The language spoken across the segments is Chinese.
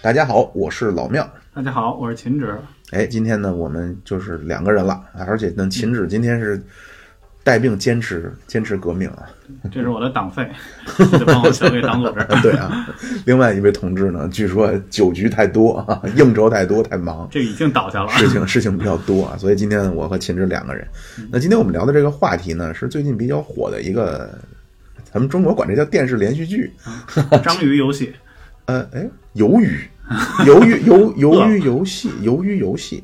大家好，我是老庙。大家好，我是秦止。哎，今天呢，我们就是两个人了，而且呢，秦止今天是带病坚持坚持革命啊。这是我的党费，得帮我交给党组织。对啊，另外一位同志呢，据说酒局太多啊，应酬太多，太忙，这已经倒下了。事情事情比较多啊，所以今天我和秦止两个人。那今天我们聊的这个话题呢，是最近比较火的一个，咱们中国管这叫电视连续剧，章鱼游戏。呃，哎，鱿鱼，鱿鱼，鱿鱿鱼游戏，鱿鱼游戏。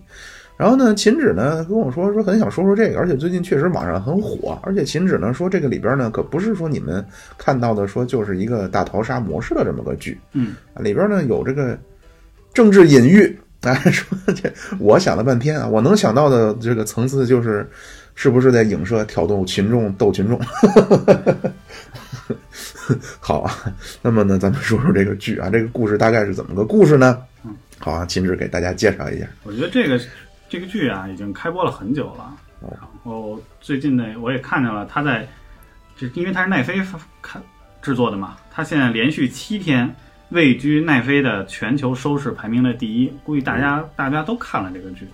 然后呢，秦止呢跟我说说很想说说这个，而且最近确实网上很火。而且秦止呢说这个里边呢可不是说你们看到的说就是一个大逃杀模式的这么个剧，嗯，里边呢有这个政治隐喻。哎，说这我想了半天啊，我能想到的这个层次就是，是不是在影射挑逗群众逗群众？好啊，那么呢，咱们说说这个剧啊，这个故事大概是怎么个故事呢？嗯，好啊，秦志给大家介绍一下。我觉得这个这个剧啊，已经开播了很久了。然后最近呢，我也看见了，他在这，因为他是奈飞看制作的嘛，他现在连续七天位居奈飞的全球收视排名的第一，估计大家大家都看了这个剧，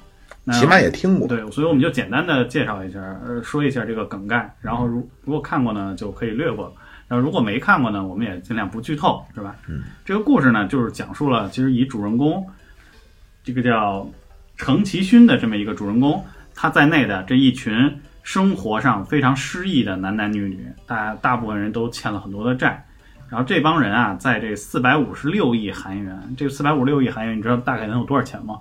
起码也听过。对，所以我们就简单的介绍一下，呃，说一下这个梗概，然后如如果看过呢，就可以略过。然后如果没看过呢，我们也尽量不剧透，是吧？嗯，这个故事呢，就是讲述了其实以主人公这个叫程其勋的这么一个主人公，他在内的这一群生活上非常失意的男男女女，大大部分人都欠了很多的债，然后这帮人啊，在这四百五十六亿韩元，这四百五十六亿韩元，你知道大概能有多少钱吗？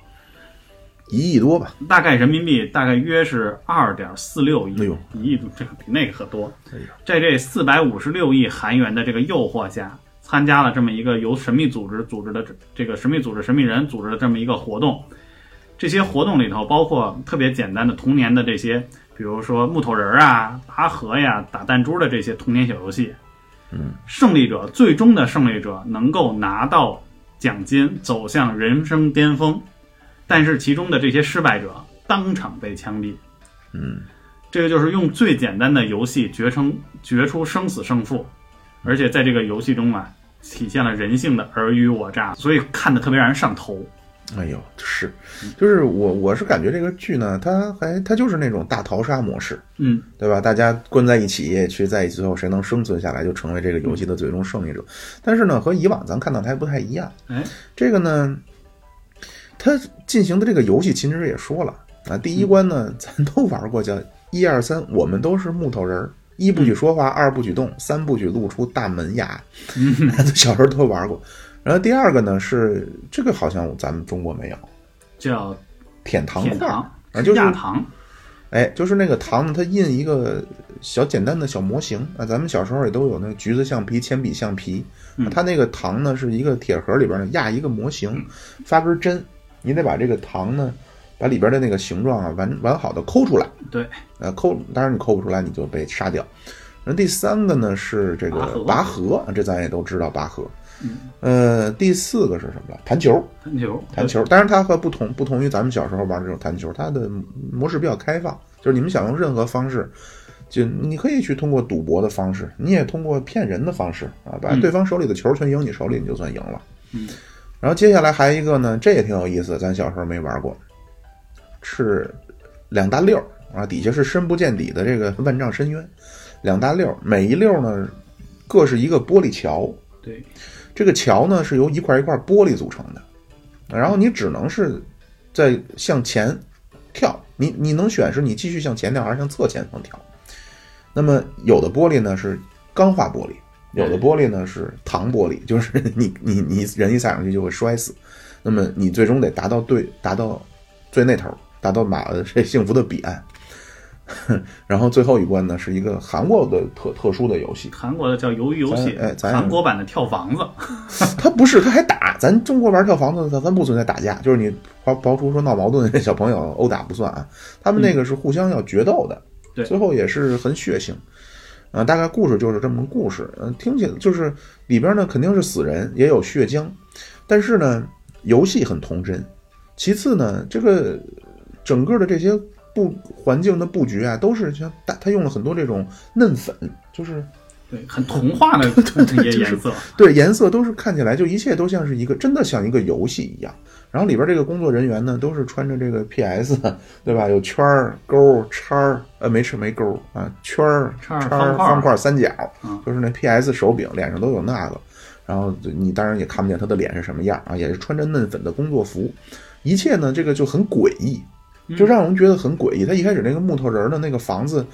一亿多吧，大概人民币大概约是二点四六亿，哎呦，一亿多这个比那个可多。在这四百五十六亿韩元的这个诱惑下，参加了这么一个由神秘组织组织的这个神秘组织神秘人组织的这么一个活动。这些活动里头包括特别简单的童年的这些，比如说木头人啊、拔河呀、打弹珠的这些童年小游戏。嗯，胜利者最终的胜利者能够拿到奖金，走向人生巅峰。但是其中的这些失败者当场被枪毙，嗯，这个就是用最简单的游戏决成决出生死胜负，而且在这个游戏中啊，体现了人性的尔虞我诈，所以看的特别让人上头。哎呦，是，就是我我是感觉这个剧呢，它还它就是那种大逃杀模式，嗯，对吧？大家关在一起，去在一起，最后谁能生存下来，就成为这个游戏的最终胜利者。但是呢，和以往咱看到它还不太一样，哎，这个呢。他进行的这个游戏，秦止也说了啊，第一关呢，咱都玩过，叫一二三，我们都是木头人儿，一不许说话，二不许动，三不许露出大门牙。小时候都玩过。然后第二个呢是这个，好像咱们中国没有，叫舔糖块啊，就是压糖。哎，就是那个糖，它印一个小简单的小模型啊。咱们小时候也都有那个橘子橡皮、铅笔橡皮，它那个糖呢是一个铁盒里边呢压一个模型，发根针。你得把这个糖呢，把里边的那个形状啊完完好的抠出来。对，呃，抠，当然你抠不出来，你就被杀掉。那第三个呢是这个拔河，这咱也都知道拔河。嗯，呃，第四个是什么了？弹球。弹球，弹球。当然它和不同不同于咱们小时候玩这种弹球，它的模式比较开放，就是你们想用任何方式，就你可以去通过赌博的方式，你也通过骗人的方式啊，把对方手里的球全赢你手里，你就算赢了。嗯。然后接下来还一个呢，这也挺有意思，咱小时候没玩过，是两大溜啊，底下是深不见底的这个万丈深渊，两大溜，每一溜呢各是一个玻璃桥，对，这个桥呢是由一块一块玻璃组成的，然后你只能是在向前跳，你你能选是你继续向前跳还是向侧前方跳，那么有的玻璃呢是钢化玻璃。有的玻璃呢是糖玻璃，就是 你你你人一踩上去就会摔死，那么你最终得达到对达到最那头，达到马这幸福的彼岸。然后最后一关呢是一个韩国的特特殊的游戏，韩国的叫鱿鱼游戏，哎，咱韩国版的跳房子，他不是，他还打。咱中国玩跳房子，咱咱不存在打架，就是你刨刨出说闹矛盾，小朋友殴打不算啊。他们那个是互相要决斗的，对，最后也是很血腥。啊，大概故事就是这么个故事。嗯，听起来就是里边呢肯定是死人，也有血浆，但是呢，游戏很童真。其次呢，这个整个的这些布环境的布局啊，都是像大，他用了很多这种嫩粉，就是对，很童话的 这些 颜色，对，颜色都是看起来就一切都像是一个真的像一个游戏一样。然后里边这个工作人员呢，都是穿着这个 PS，对吧？有圈儿、勾、叉儿，呃，没吃没勾啊，圈儿、叉叉儿、方块、三角嗯，就是那 PS 手柄脸上都有那个。然后你当然也看不见他的脸是什么样啊，也是穿着嫩粉的工作服，一切呢这个就很诡异，就让人觉得很诡异。他一开始那个木头人儿的那个房子，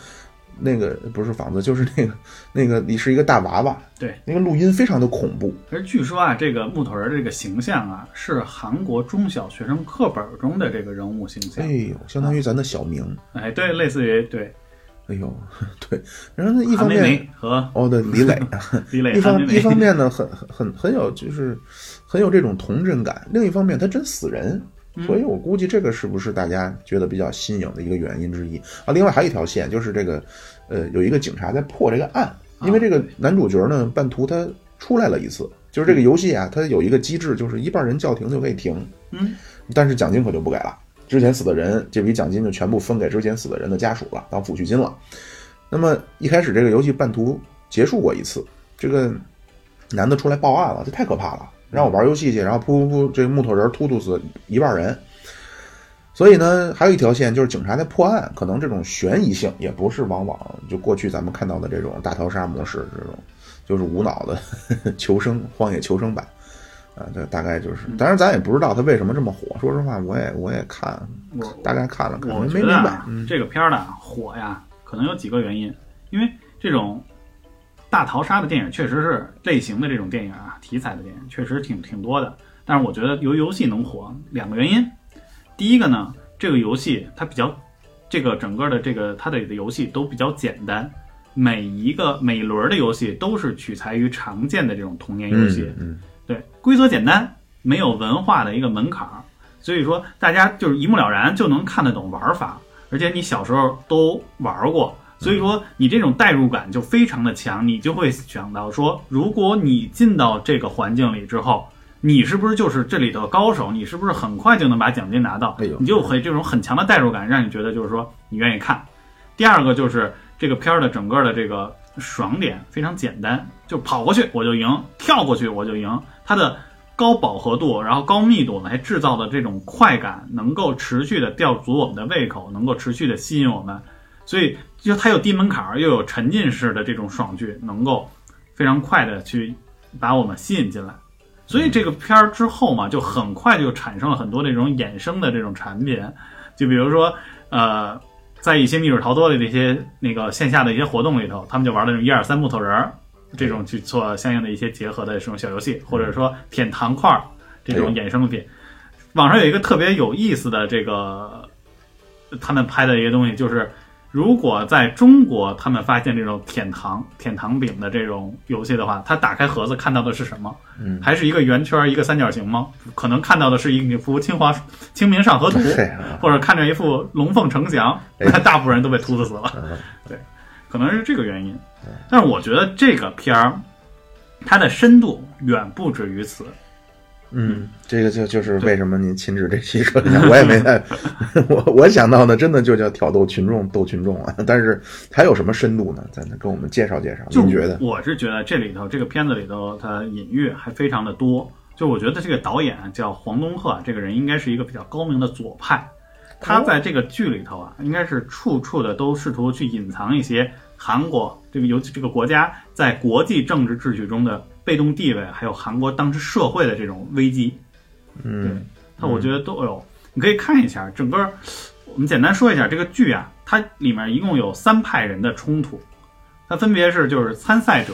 那个不是房子，就是那个那个你是一个大娃娃，对，那个录音非常的恐怖。而据说啊，这个木头人这个形象啊，是韩国中小学生课本中的这个人物形象。哎。呦，相当于咱的小明。哎，对，类似于对。哎呦，对，然后呢，一方面和哦，对，李磊，李磊、一方一方面呢，很很很很有就是很有这种童真感；另一方面，他真死人，所以我估计这个是不是大家觉得比较新颖的一个原因之一啊？另外还有一条线，就是这个呃，有一个警察在破这个案，因为这个男主角呢，半途他出来了一次，就是这个游戏啊，它有一个机制，就是一半人叫停就可以停，嗯，但是奖金可就不给了。之前死的人，这笔奖金就全部分给之前死的人的家属了，当抚恤金了。那么一开始这个游戏半途结束过一次，这个男的出来报案了，这太可怕了，让我玩游戏去，然后噗噗噗，这木头人突突死一半人。所以呢，还有一条线就是警察在破案，可能这种悬疑性也不是往往就过去咱们看到的这种大逃杀模式这种，就是无脑的 求生荒野求生版。啊，这大概就是，当然咱也不知道他为什么这么火。说实话，我也我也看，我大概看了可能没没明白这个片儿呢火呀，可能有几个原因，因为这种大逃杀的电影确实是类型的这种电影啊，题材的电影确实挺挺多的。但是我觉得由游戏能火，两个原因。第一个呢，这个游戏它比较，这个整个的这个它的游戏都比较简单，每一个每一轮的游戏都是取材于常见的这种童年游戏。嗯对，规则简单，没有文化的一个门槛儿，所以说大家就是一目了然就能看得懂玩法，而且你小时候都玩过，所以说你这种代入感就非常的强，你就会想到说，如果你进到这个环境里之后，你是不是就是这里的高手？你是不是很快就能把奖金拿到？哎呦你就会这种很强的代入感，让你觉得就是说你愿意看。第二个就是这个片儿的整个的这个爽点非常简单，就跑过去我就赢，跳过去我就赢。它的高饱和度，然后高密度呢，还制造的这种快感，能够持续的吊足我们的胃口，能够持续的吸引我们。所以就它有低门槛儿，又有沉浸式的这种爽剧，能够非常快的去把我们吸引进来。所以这个片儿之后嘛，就很快就产生了很多这种衍生的这种产品，就比如说呃，在一些密室逃脱的这些那个线下的一些活动里头，他们就玩那种一二三木头人儿这种去做相应的一些结合的这种小游戏，或者说舔糖块儿这种衍生品。网上有一个特别有意思的这个他们拍的一个东西，就是如果在中国他们发现这种舔糖舔糖饼的这种游戏的话，他打开盒子看到的是什么？嗯，还是一个圆圈儿一个三角形吗？可能看到的是一幅清华清明上河图，啊或者看着一幅龙凤呈祥，哎那 大部分人都被秃子死了。嗯对，可能是这个原因。但是我觉得这个片儿，它的深度远不止于此。嗯，这个就就是为什么您亲自这期说的，我也没太，我我想到的真的就叫挑逗群众，逗群众啊。但是还有什么深度呢？咱跟我们介绍介绍。就您觉得？我是觉得这里头这个片子里头，它隐喻还非常的多。就我觉得这个导演啊叫黄东赫，这个人应该是一个比较高明的左派。他在这个剧里头啊，应该是处处的都试图去隐藏一些韩国这个尤其这个国家在国际政治秩序中的被动地位，还有韩国当时社会的这种危机。嗯它我觉得都有，你可以看一下整个。我们简单说一下这个剧啊，它里面一共有三派人的冲突，它分别是就是参赛者，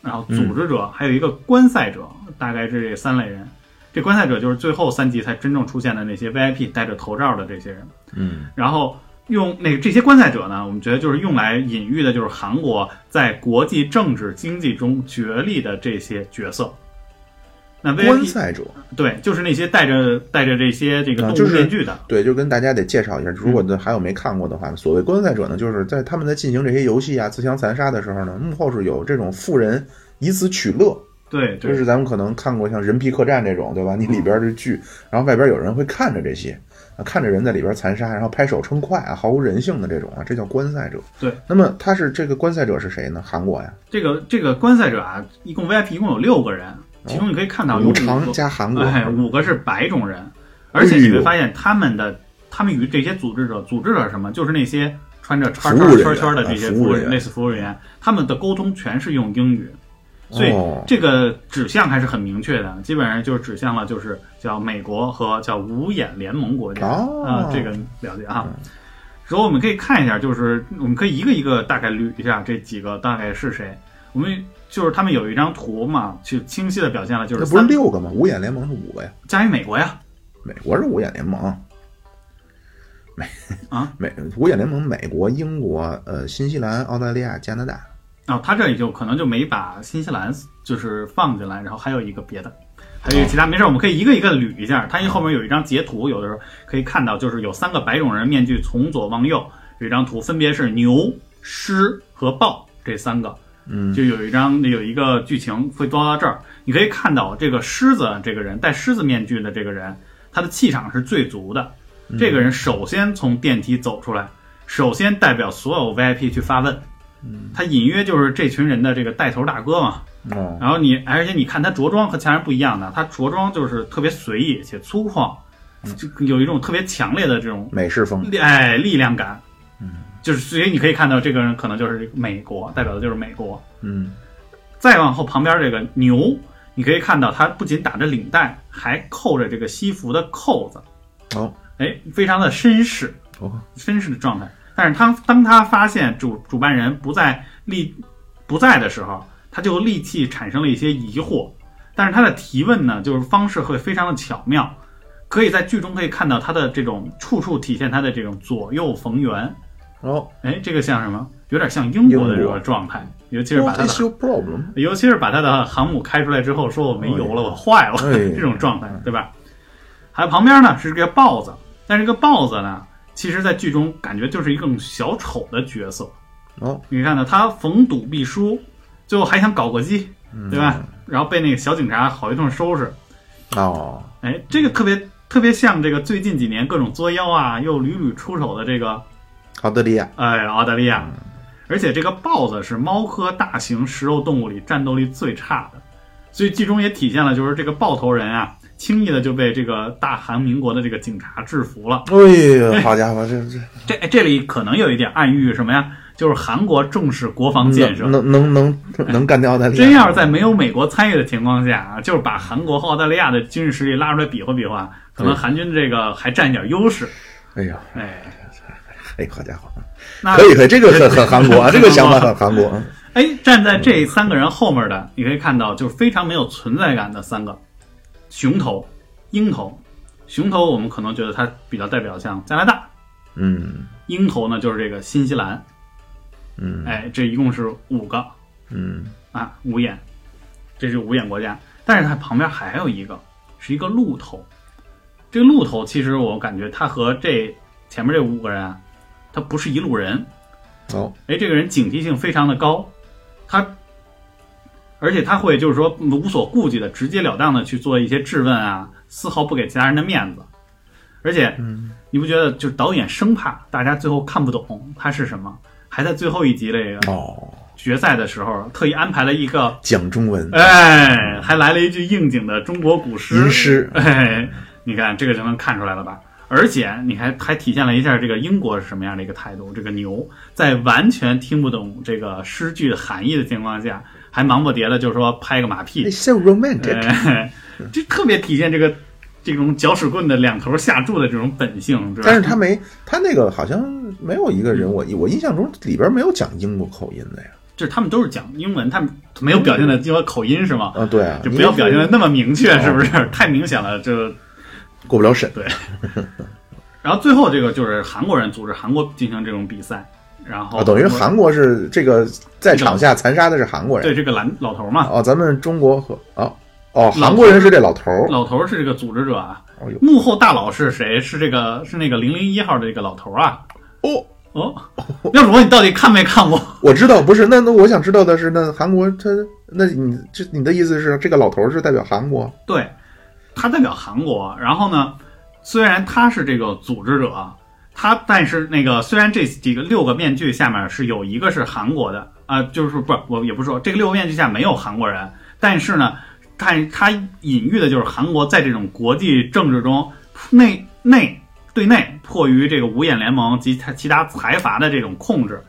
然后组织者，还有一个观赛者，大概是这三类人。这观赛者就是最后三集才真正出现的那些 VIP 戴着头罩的这些人。嗯然后用那个这些观赛者呢，我们觉得就是用来隐喻的，就是韩国在国际政治经济中角力的这些角色。那观赛者，对，就是那些戴着戴着这些这个动物啊就是面具的，对，就跟大家得介绍一下，如果呢还有没看过的话，所谓观赛者呢，就是在他们在进行这些游戏啊、自相残杀的时候呢，幕后是有这种富人以此取乐对对就是咱们可能看过像《人皮客栈》这种，对吧？你里边的剧，然后外边有人会看着这些，啊，看着人在里边残杀，然后拍手称快啊，毫无人性的这种啊，这叫观赛者。对，那么他是这个观赛者是谁呢？韩国呀，这个这个观赛者啊，一共 VIP 一共有六个人，其中你可以看到有五五常个，加韩国，哎，五个是白种人，而且你会发现他们的他们与这些组织者，组织者什么？就是那些穿着圈圈服务人员圈圈的这些啊服务类似服务人员，他们的沟通全是用英语。所以哦这个指向还是很明确的，基本上就是指向了就是叫美国和叫五眼联盟国家啊、哦这个了解啊。然后我们可以看一下，就是我们可以一个一个大概捋一下这几个大概是谁。我们就是他们有一张图嘛，就清晰的表现了就是那不是六个吗？五眼联盟是五个呀，加一美国呀，美国是五眼联盟，美啊美五眼联盟，美国、英国、呃新西兰、澳大利亚、加拿大。啊，他这里就可能就没把新西兰就是放进来，然后还有一个别的，还有一个其他，没事，我们可以一个一个捋一下。他因为后面有一张截图，有的时候可以看到，就是有三个白种人面具从左往右，有一张图，分别是牛、狮和豹这三个。嗯，就有一张有一个剧情会抓到这儿，你可以看到这个狮子这个人戴狮子面具的这个人，他的气场是最足的。这个人首先从电梯走出来，首先代表所有 VIP 去发问。他隐约就是这群人的这个带头大哥嘛。哦，然后你，而且你看他着装和其他人不一样的，他着装就是特别随意且粗犷，就有一种特别强烈的这种美式风。力哎力量感。嗯，就是所以你可以看到这个人可能就是美国，代表的就是美国。嗯，再往后旁边这个牛，你可以看到他不仅打着领带，还扣着这个西服的扣子，哦哎，非常的绅士，哦，绅士的状态。但是他当他发现主主办人不在立不在的时候，他就立即产生了一些疑惑。但是他的提问呢，就是方式会非常的巧妙，可以在剧中可以看到他的这种处处体现他的这种左右逢源。哦哎，这个像什么？有点像英国的这个状态，尤其是把他的 problem？尤其是把他的航母开出来之后，说我没油了，我坏了，哎 这种状态，对吧？还有旁边呢是这个豹子，但是这个豹子呢，其实在剧中感觉就是一个小丑的角色。哦，你看呢，他逢赌必输，最后还想搞过激，嗯对吧？然后被那个小警察好一顿收拾。哦，哎，这个特别特别像这个最近几年各种作妖啊，又屡屡出手的这个澳大利亚。哎，澳大利亚，而且这个豹子是猫科大型食肉动物里战斗力最差的，所以剧中也体现了，就是这个豹头人啊，轻易的就被这个大韩民国的这个警察制服了。哎呀，好家伙，这这这这里可能有一点暗喻什么呀？就是韩国重视国防建设。能能能能能干掉澳大利亚。真要是在没有美国参与的情况下啊，就是把韩国和澳大利亚的军事实力拉出来比划比划，可能韩军这个还占一点优势。哎呀，哎，哎，好家伙，那可以可以，这个很很韩国啊，这个想法很韩国。哎，站在这三个人后面的，你可以看到，就是非常没有存在感的三个熊头、鹰头。熊头我们可能觉得它比较代表像加拿大，嗯鹰头呢就是这个新西兰。嗯哎，这一共是五个嗯，啊，五眼，这是五眼国家。但是它旁边还有一个，是一个鹿头。这个鹿头其实我感觉它和这前面这五个人啊，他不是一路人。哦，哎，这个人警惕性非常的高，他，而且他会就是说无所顾忌的直截了当的去做一些质问啊，丝毫不给其他人的面子。而且，你不觉得就是导演生怕大家最后看不懂他是什么，还在最后一集这个哦，决赛的时候特意安排了一个，讲中文，哎，还来了一句应景的中国古诗。吟诗，哎，你看这个就能看出来了吧？而且你还还体现了一下这个英国是什么样的一个态度。这个牛在完全听不懂这个诗句的含义的情况下，还忙不迭的就是说拍个马屁 so romantic。哎，这特别体现这个这种搅屎棍的两头下注的这种本性，但是他没，他那个好像没有一个人，我我印象中里边没有讲英国口音的呀。就是他们都是讲英文，他们没有表现的英文口音是吗？啊，对啊，就不要表现的那么明确，哦是不是？太明显了，就过不了审。对 然后最后这个就是韩国人组织韩国进行这种比赛，然后啊，等于韩国是这个在场下残杀的是韩国人。对这个蓝老头嘛，哦，咱们中国和哦哦，韩国人是这老头儿。老头是这个组织者啊哦，幕后大佬是谁？是这个是那个零零一号的这个老头啊。哦，哦，廖主播，你到底看没看过？我知道，不是那那我想知道的是，那韩国他那你这你的意思是这个老头儿是代表韩国？对，他代表韩国。然后呢，虽然他是这个组织者，他但是那个虽然这几个六个面具下面是有一个是韩国的啊、就是不我也不说这个六个面具下没有韩国人，但是呢，但他隐喻的就是韩国在这种国际政治中内内对内迫于这个五眼联盟及他其他财阀的这种控制，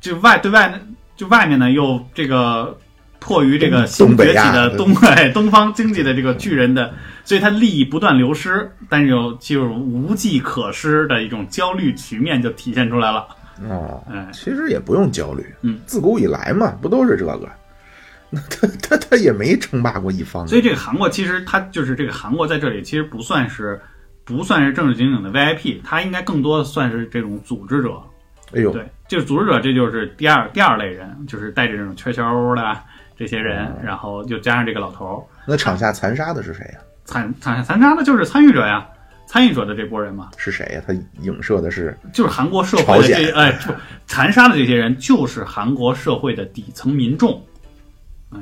就外对外呢就外面呢又这个迫于这个新崛起的的东 哎东方经济的这个巨人的，所以他利益不断流失，但是有就是无计可施的一种焦虑局面就体现出来了。哦，哎，其实也不用焦虑，嗯，自古以来嘛，不都是这个？那 他他他也没称霸过一方，所以这个韩国其实他就是这个韩国在这里其实不算是不算是正正经经的 VIP，他应该更多的算是这种组织者。哎呦，对，就是组织者，这就是第二第二类人，就是带着这种圈圈的这些人，哦然后又加上这个老头儿，那场下残杀的是谁呀？残场下残杀的就是参与者呀，参与者的这波人嘛，是谁呀？他影射的是就是韩国社会的哎不残杀的这些人，就是韩国社会的底层民众。哎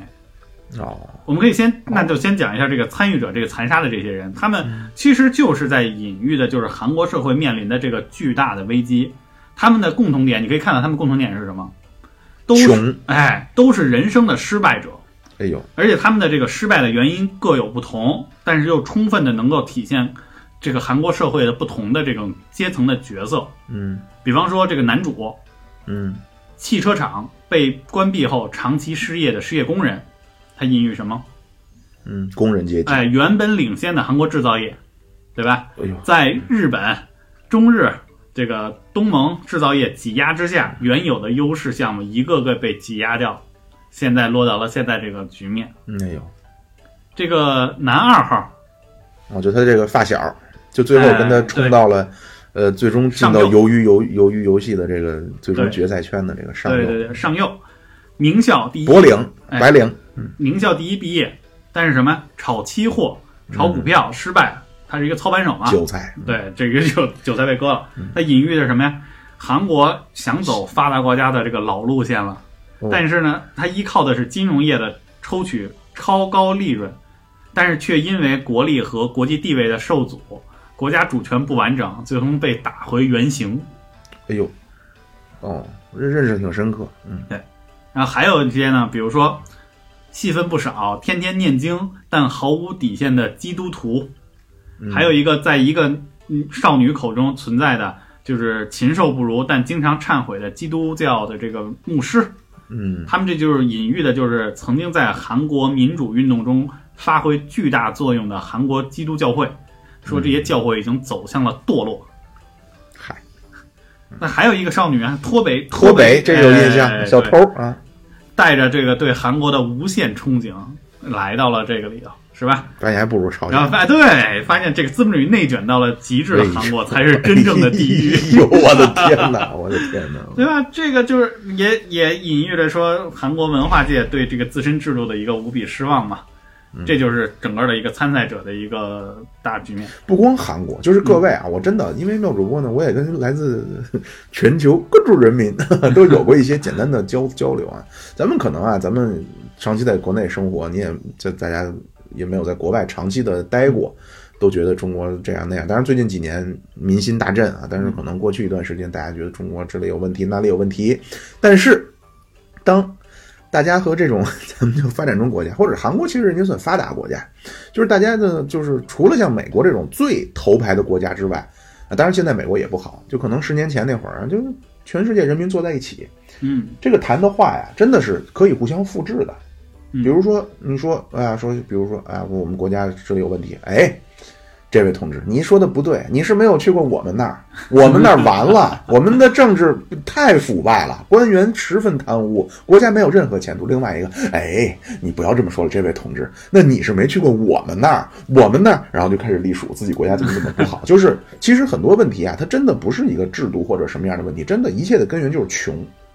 哦，我们可以先，那就先讲一下这个参与者，这个残杀的这些人，他们其实就是在隐喻的，就是韩国社会面临的这个巨大的危机。他们的共同点，你可以看到他们共同点是什么？都是穷，哎，都是人生的失败者，哎呦，而且他们的这个失败的原因各有不同，但是又充分的能够体现这个韩国社会的不同的这种阶层的角色。嗯比方说，这个男主嗯，汽车厂被关闭后长期失业的失业工人，他隐喻什么？嗯，工人阶级，哎，原本领先的韩国制造业，对吧？哎呦，在日本、中日这个东盟制造业挤压之下，原有的优势项目一个个被挤压掉，现在落到了现在这个局面。嗯哎呦，这个男二号，我觉得他这个发小，就最后跟他哎冲到了，呃，最终进到上鱿鱼游鱿鱼游戏的这个最终决赛圈的这个上游。对对对，上右，名校第一，柏林哎。白领，名校第一毕业，但是什么？炒期货、炒股票失败，他是一个操盘手嘛，韭菜，对，这个就韭菜被割了。他隐喻的是什么呀？韩国想走发达国家的这个老路线了，哦。但是呢，它依靠的是金融业的抽取超高利润，但是却因为国力和国际地位的受阻，国家主权不完整，最终被打回原形。哎呦，哦，认认识挺深刻，嗯。对。然后还有一些呢，比如说戏份不少，天天念经但毫无底线的基督徒，嗯还有一个在一个嗯少女口中存在的，就是禽兽不如但经常忏悔的基督教的这个牧师，嗯。他们这就是隐喻的，就是曾经在韩国民主运动中发挥巨大作用的韩国基督教会，说这些教会已经走向了堕落。嗨，那还有一个少女啊，脱北，脱北北这有印哎象，小对。偷啊，带着这个对韩国的无限憧憬来到了这个里头，是吧？发现还不如朝鲜。然后发对，发现这个资本主义内卷到了极致的韩国才是真正的地狱，哎呦，我的天哪！我的天哪！对吧？这个就是也也隐喻着说韩国文化界对这个自身制度的一个无比失望嘛。这就是整个的一个参赛者的一个大局面。不光韩国，就是各位啊，我真的因为妙主播呢，我也跟来自 全球各处人民 都有过一些简单的交交流啊。咱们可能啊，咱们长期在国内生活，你也就大家也没有在国外长期的待过，都觉得中国这样那样。当然最近几年民心大振啊，但是可能过去一段时间大家觉得中国这里有问题，那里有问题。但是当大家和这种 咱们就发展中国家，或者韩国，其实人家算发达国家，就是大家的，就是除了像美国这种最头牌的国家之外，啊，当然现在美国也不好，就可能十年前那会儿啊，就是全世界人民坐在一起，嗯这个谈的话呀，真的是可以互相复制的。比如说，你说，哎呀，说，比如说，哎，我们国家这里有问题，哎，这位同志，你说的不对，你是没有去过我们那儿，我们那儿完了，我们的政治太腐败了，官员十分贪污，国家没有任何前途。另外一个，哎，你不要这么说了，这位同志，那你是没去过我们那儿，我们那儿，然后就开始隶属自己国家怎么怎么不好。就是其实很多问题啊，它真的不是一个制度或者什么样的问题，真的一切的根源就是穷。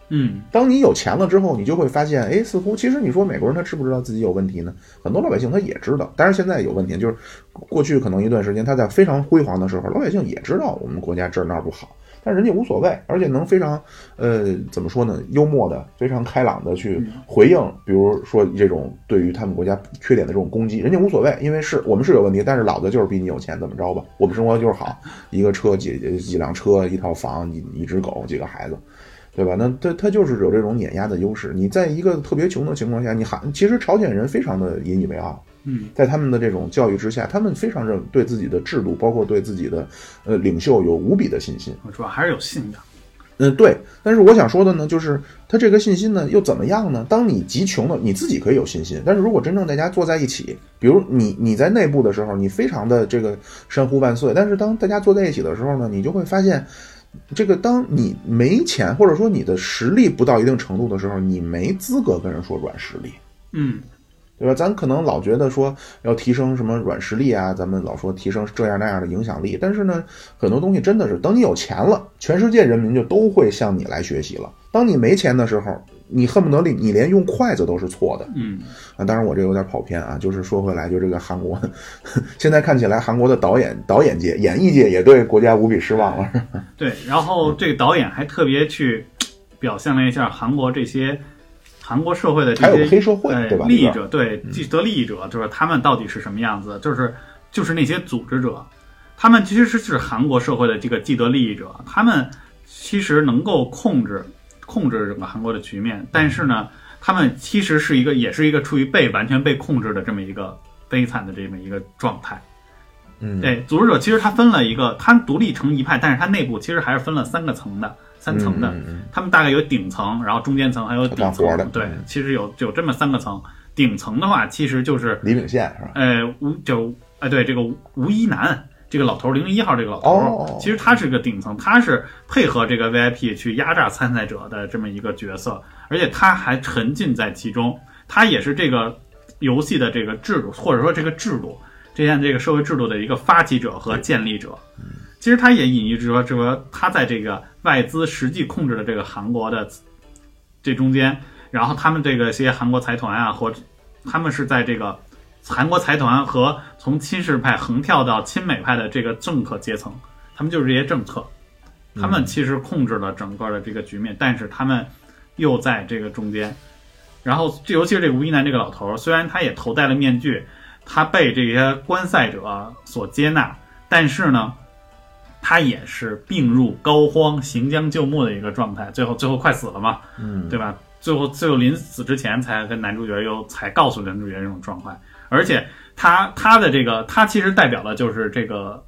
嗯当你有钱了之后，你就会发现，哎，似乎其实你说美国人他知不知道自己有问题呢？很多老百姓他也知道，但是现在有问题，就是过去可能一段时间他在非常辉煌的时候，老百姓也知道我们国家这儿那儿不好，但人家无所谓，而且能非常呃怎么说呢，幽默的、非常开朗的去回应，比如说这种对于他们国家缺点的这种攻击，人家无所谓，因为是我们是有问题，但是老子就是比你有钱，怎么着吧？我们生活就是好，一个车几几辆车，一套房，一一只狗，几个孩子。对吧？那他他就是有这种碾压的优势。你在一个特别穷的情况下，你喊其实朝鲜人非常的引以为傲。嗯，在他们的这种教育之下，他们非常认对自己的制度，包括对自己的呃领袖有无比的信心。主要还是有信仰。嗯，对。但是我想说的呢，就是他这个信心呢又怎么样呢？当你极穷的，你自己可以有信心，但是如果真正大家坐在一起，比如你你在内部的时候，你非常的这个山呼万岁，但是当大家坐在一起的时候呢，你就会发现。这个，当你没钱，或者说你的实力不到一定程度的时候，你没资格跟人说软实力，嗯，对吧？咱可能老觉得说要提升什么软实力啊，咱们老说提升这样那样的影响力，但是呢，很多东西真的是等你有钱了，全世界人民就都会向你来学习了。当你没钱的时候。你恨不得你你连用筷子都是错的，嗯啊，当然我这有点跑偏啊，就是说回来，就这个韩国，现在看起来韩国的导演导演界、演艺界也对国家无比失望了。对，然后这个导演还特别去表现了一下韩国这些韩国社会的这些黑社会对吧？利益者，对既得利益者，就是他们到底是什么样子？就是就是那些组织者，他们其实是是韩国社会的这个既得利益者，他们其实能够控制。控制整个韩国的局面，但是呢，他们其实是一个，也是一个处于被完全被控制的这么一个悲惨的这么一个状态。嗯，对，组织者其实他分了一个，他独立成一派，但是他内部其实还是分了三个层的，三层的。他们大概有顶层，然后中间层，还有底层。对，其实有有这么三个层。顶层的话，其实就是李秉宪是吧？呃，吴就哎对，这个吴一男。这个老头零零一号这个老头，其实他是个顶层，他是配合这个 VIP 去压榨参赛者的这么一个角色，而且他还沉浸在其中，他也是这个游戏的这个制度，或者说这个制度，这样这个社会制度的一个发起者和建立者。其实他也隐喻着说，这个他在这个外资实际控制的这个韩国的这中间，然后他们这个些韩国财团啊，或他们是在这个。韩国财团和从亲世派横跳到亲美派的这个政客阶层，他们就是这些政客，他们其实控制了整个的这个局面，但是他们又在这个中间。然后，尤其是这个吴一男这个老头，虽然他也头戴了面具，他被这些观赛者所接纳，但是呢，他也是病入膏肓、行将就木的一个状态，最后最后快死了嘛，嗯，对吧？最后最后临死之前才跟男主角又才告诉男主角这种状态。而且他他的这个他其实代表的就是这个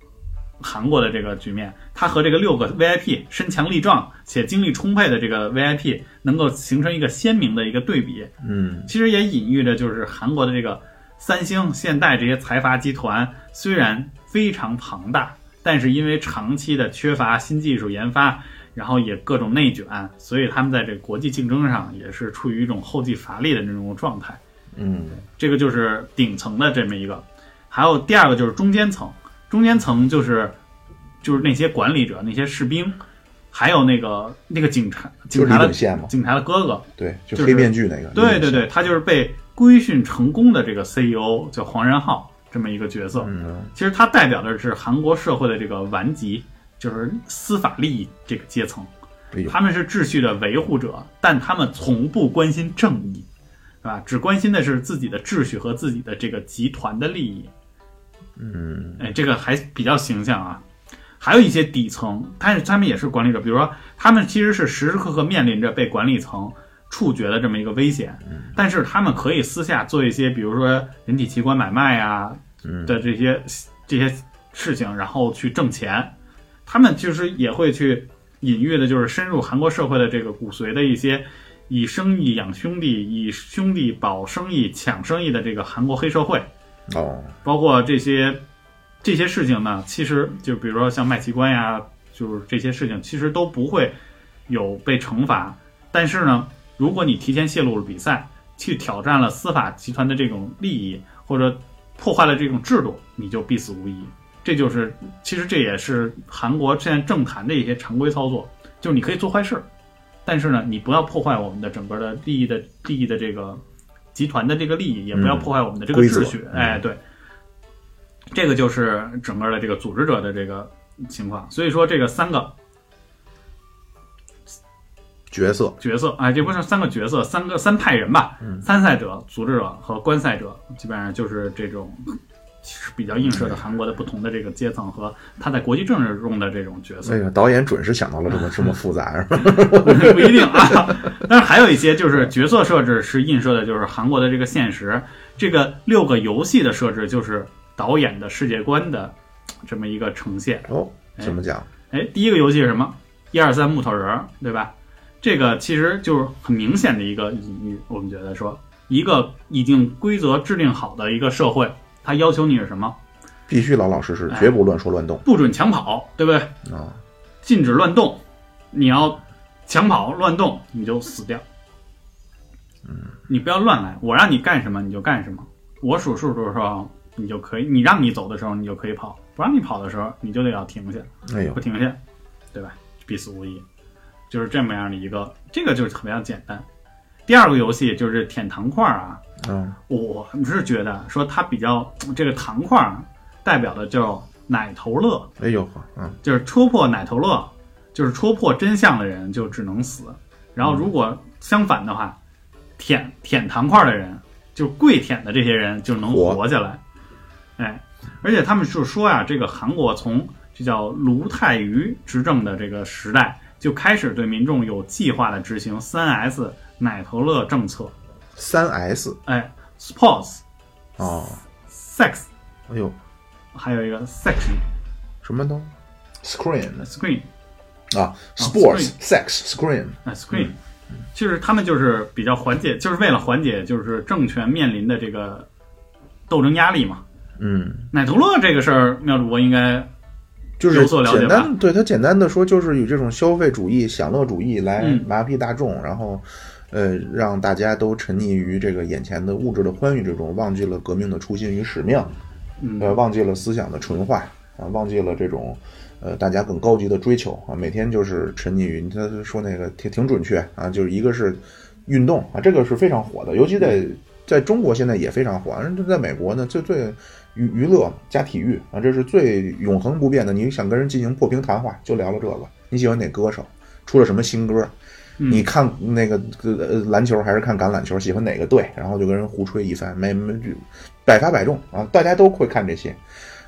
韩国的这个局面，他和这个六个 VIP 身强力壮且精力充沛的这个 VIP 能够形成一个鲜明的一个对比。嗯，其实也隐喻着就是韩国的这个三星、现代这些财阀集团虽然非常庞大，但是因为长期的缺乏新技术研发，然后也各种内卷，所以他们在这个国际竞争上也是处于一种后继乏力的那种状态。嗯，这个就是顶层的这么一个，还有第二个就是中间层，中间层就是就是那些管理者、那些士兵，还有那个那个警察，警察的警察的哥哥，对，就黑面具那个，对对对，他就是被规训成功的这个 CEO 叫黄仁浩这么一个角色。嗯，其实他代表的是韩国社会的这个顽疾，就是司法利益这个阶层，他们是秩序的维护者，但他们从不关心正义。是吧？只关心的是自己的秩序和自己的这个集团的利益。嗯，哎，这个还比较形象啊。还有一些底层，但是他们也是管理者，比如说他们其实是时时刻刻面临着被管理层处决的这么一个危险。但是他们可以私下做一些，比如说人体器官买卖呀的这些这些事情，然后去挣钱。他们其实也会去隐喻的，就是深入韩国社会的这个骨髓的一些。以生意养兄弟，以兄弟保生意、抢生意的这个韩国黑社会，哦，包括这些这些事情呢，其实就比如说像卖器官呀，就是这些事情，其实都不会有被惩罚。但是呢，如果你提前泄露了比赛，去挑战了司法集团的这种利益，或者破坏了这种制度，你就必死无疑。这就是，其实这也是韩国现在政坛的一些常规操作，就是你可以做坏事。但是呢，你不要破坏我们的整个的利益的利益的这个集团的这个利益，也不要破坏我们的这个秩序。哎，对，这个就是整个的这个组织者的这个情况。所以说，这个三个角色，角色，哎，这不是三个角色，三个三派人吧？参赛者、组织者和观赛者，基本上就是这种是比较映射的韩国的不同的这个阶层和他在国际政治中的这种角色哎。呀，导演准是想到了这么这么复杂，是吧？不一定啊。但是还有一些就是角色设置是映射的，就是韩国的这个现实。这个六个游戏的设置就是导演的世界观的这么一个呈现。哦，怎么讲？哎，第一个游戏是什么？一二三木头人儿，对吧？这个其实就是很明显的一个隐喻。我们觉得说，一个已经规则制定好的一个社会，它要求你是什么？必须老老实实，哎绝不乱说乱动不准抢跑，对不对？啊！禁止乱动，你要抢跑乱动，你就死掉。嗯，你不要乱来，我让你干什么你就干什么，我数数的时候你就可以，你让你走的时候你就可以跑，不让你跑的时候你就得要停下，哎呦不，停下，对吧？必死无疑，就是这么样的一个，这个就是比较简单。第二个游戏就是舔糖块儿啊，嗯，我是觉得说它比较这个糖块儿代表的叫奶头乐，哎呦呵，嗯，就是戳破奶头乐，就是戳破真相的人就只能死。然后如果相反的话，舔舔糖块的人，就是跪舔的这些人就能活活下来。哎，而且他们就说呀，这个韩国从这叫卢泰愚执政的这个时代就开始对民众有计划的执行三 S 奶头乐政策。三 S 哎，sports、哦，sex，哎呦，还有一个 section、什么都 screen screen。啊，sports sex screen 啊，screen，就是他们就是比较缓解，就是为了缓解就是政权面临的这个斗争压力嘛。嗯，奶头乐这个事儿，妙主播应该就是有所了解吧？简单，对他简单的说，就是以这种消费主义、享乐主义来嗯。麻痹大众，然后，呃，让大家都沉溺于这个眼前的物质的欢愉之中，忘记了革命的初心与使命，嗯呃，忘记了思想的纯化啊，忘记了这种呃大家更高级的追求啊，每天就是沉溺于他说那个挺挺准确啊，就是一个是运动啊，这个是非常火的，尤其在在中国现在也非常火，而在美国呢，最最娱娱乐加体育啊，这是最永恒不变的。你想跟人进行破冰谈话，就聊聊这个。你喜欢哪歌手？出了什么新歌？嗯你看那个呃篮球还是看橄榄球？喜欢哪个队？然后就跟人胡吹一番，没没就百发百中啊！大家都会看这些。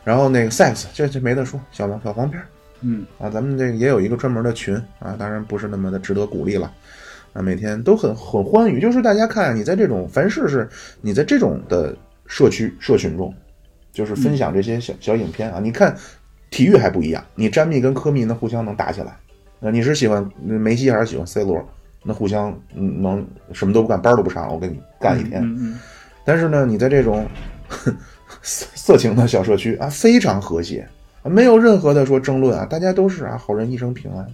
然后那个 sex 这这没得说，小小黄片儿嗯啊，咱们这个也有一个专门的群啊，当然不是那么的值得鼓励了。啊，每天都很很欢愉，就是大家看你在这种凡事是你在这种的社区社群中，就是分享这些小小影片啊。你看体育还不一样，你詹密跟科密那互相能打起来，那你是喜欢梅西还是喜欢 C 罗？那互相嗯能什么都不干，班都不上，我跟你干一天。嗯嗯但是呢，你在这种色色情的小社区啊，非常和谐，没有任何的说争论啊，大家都是啊好人一生平安。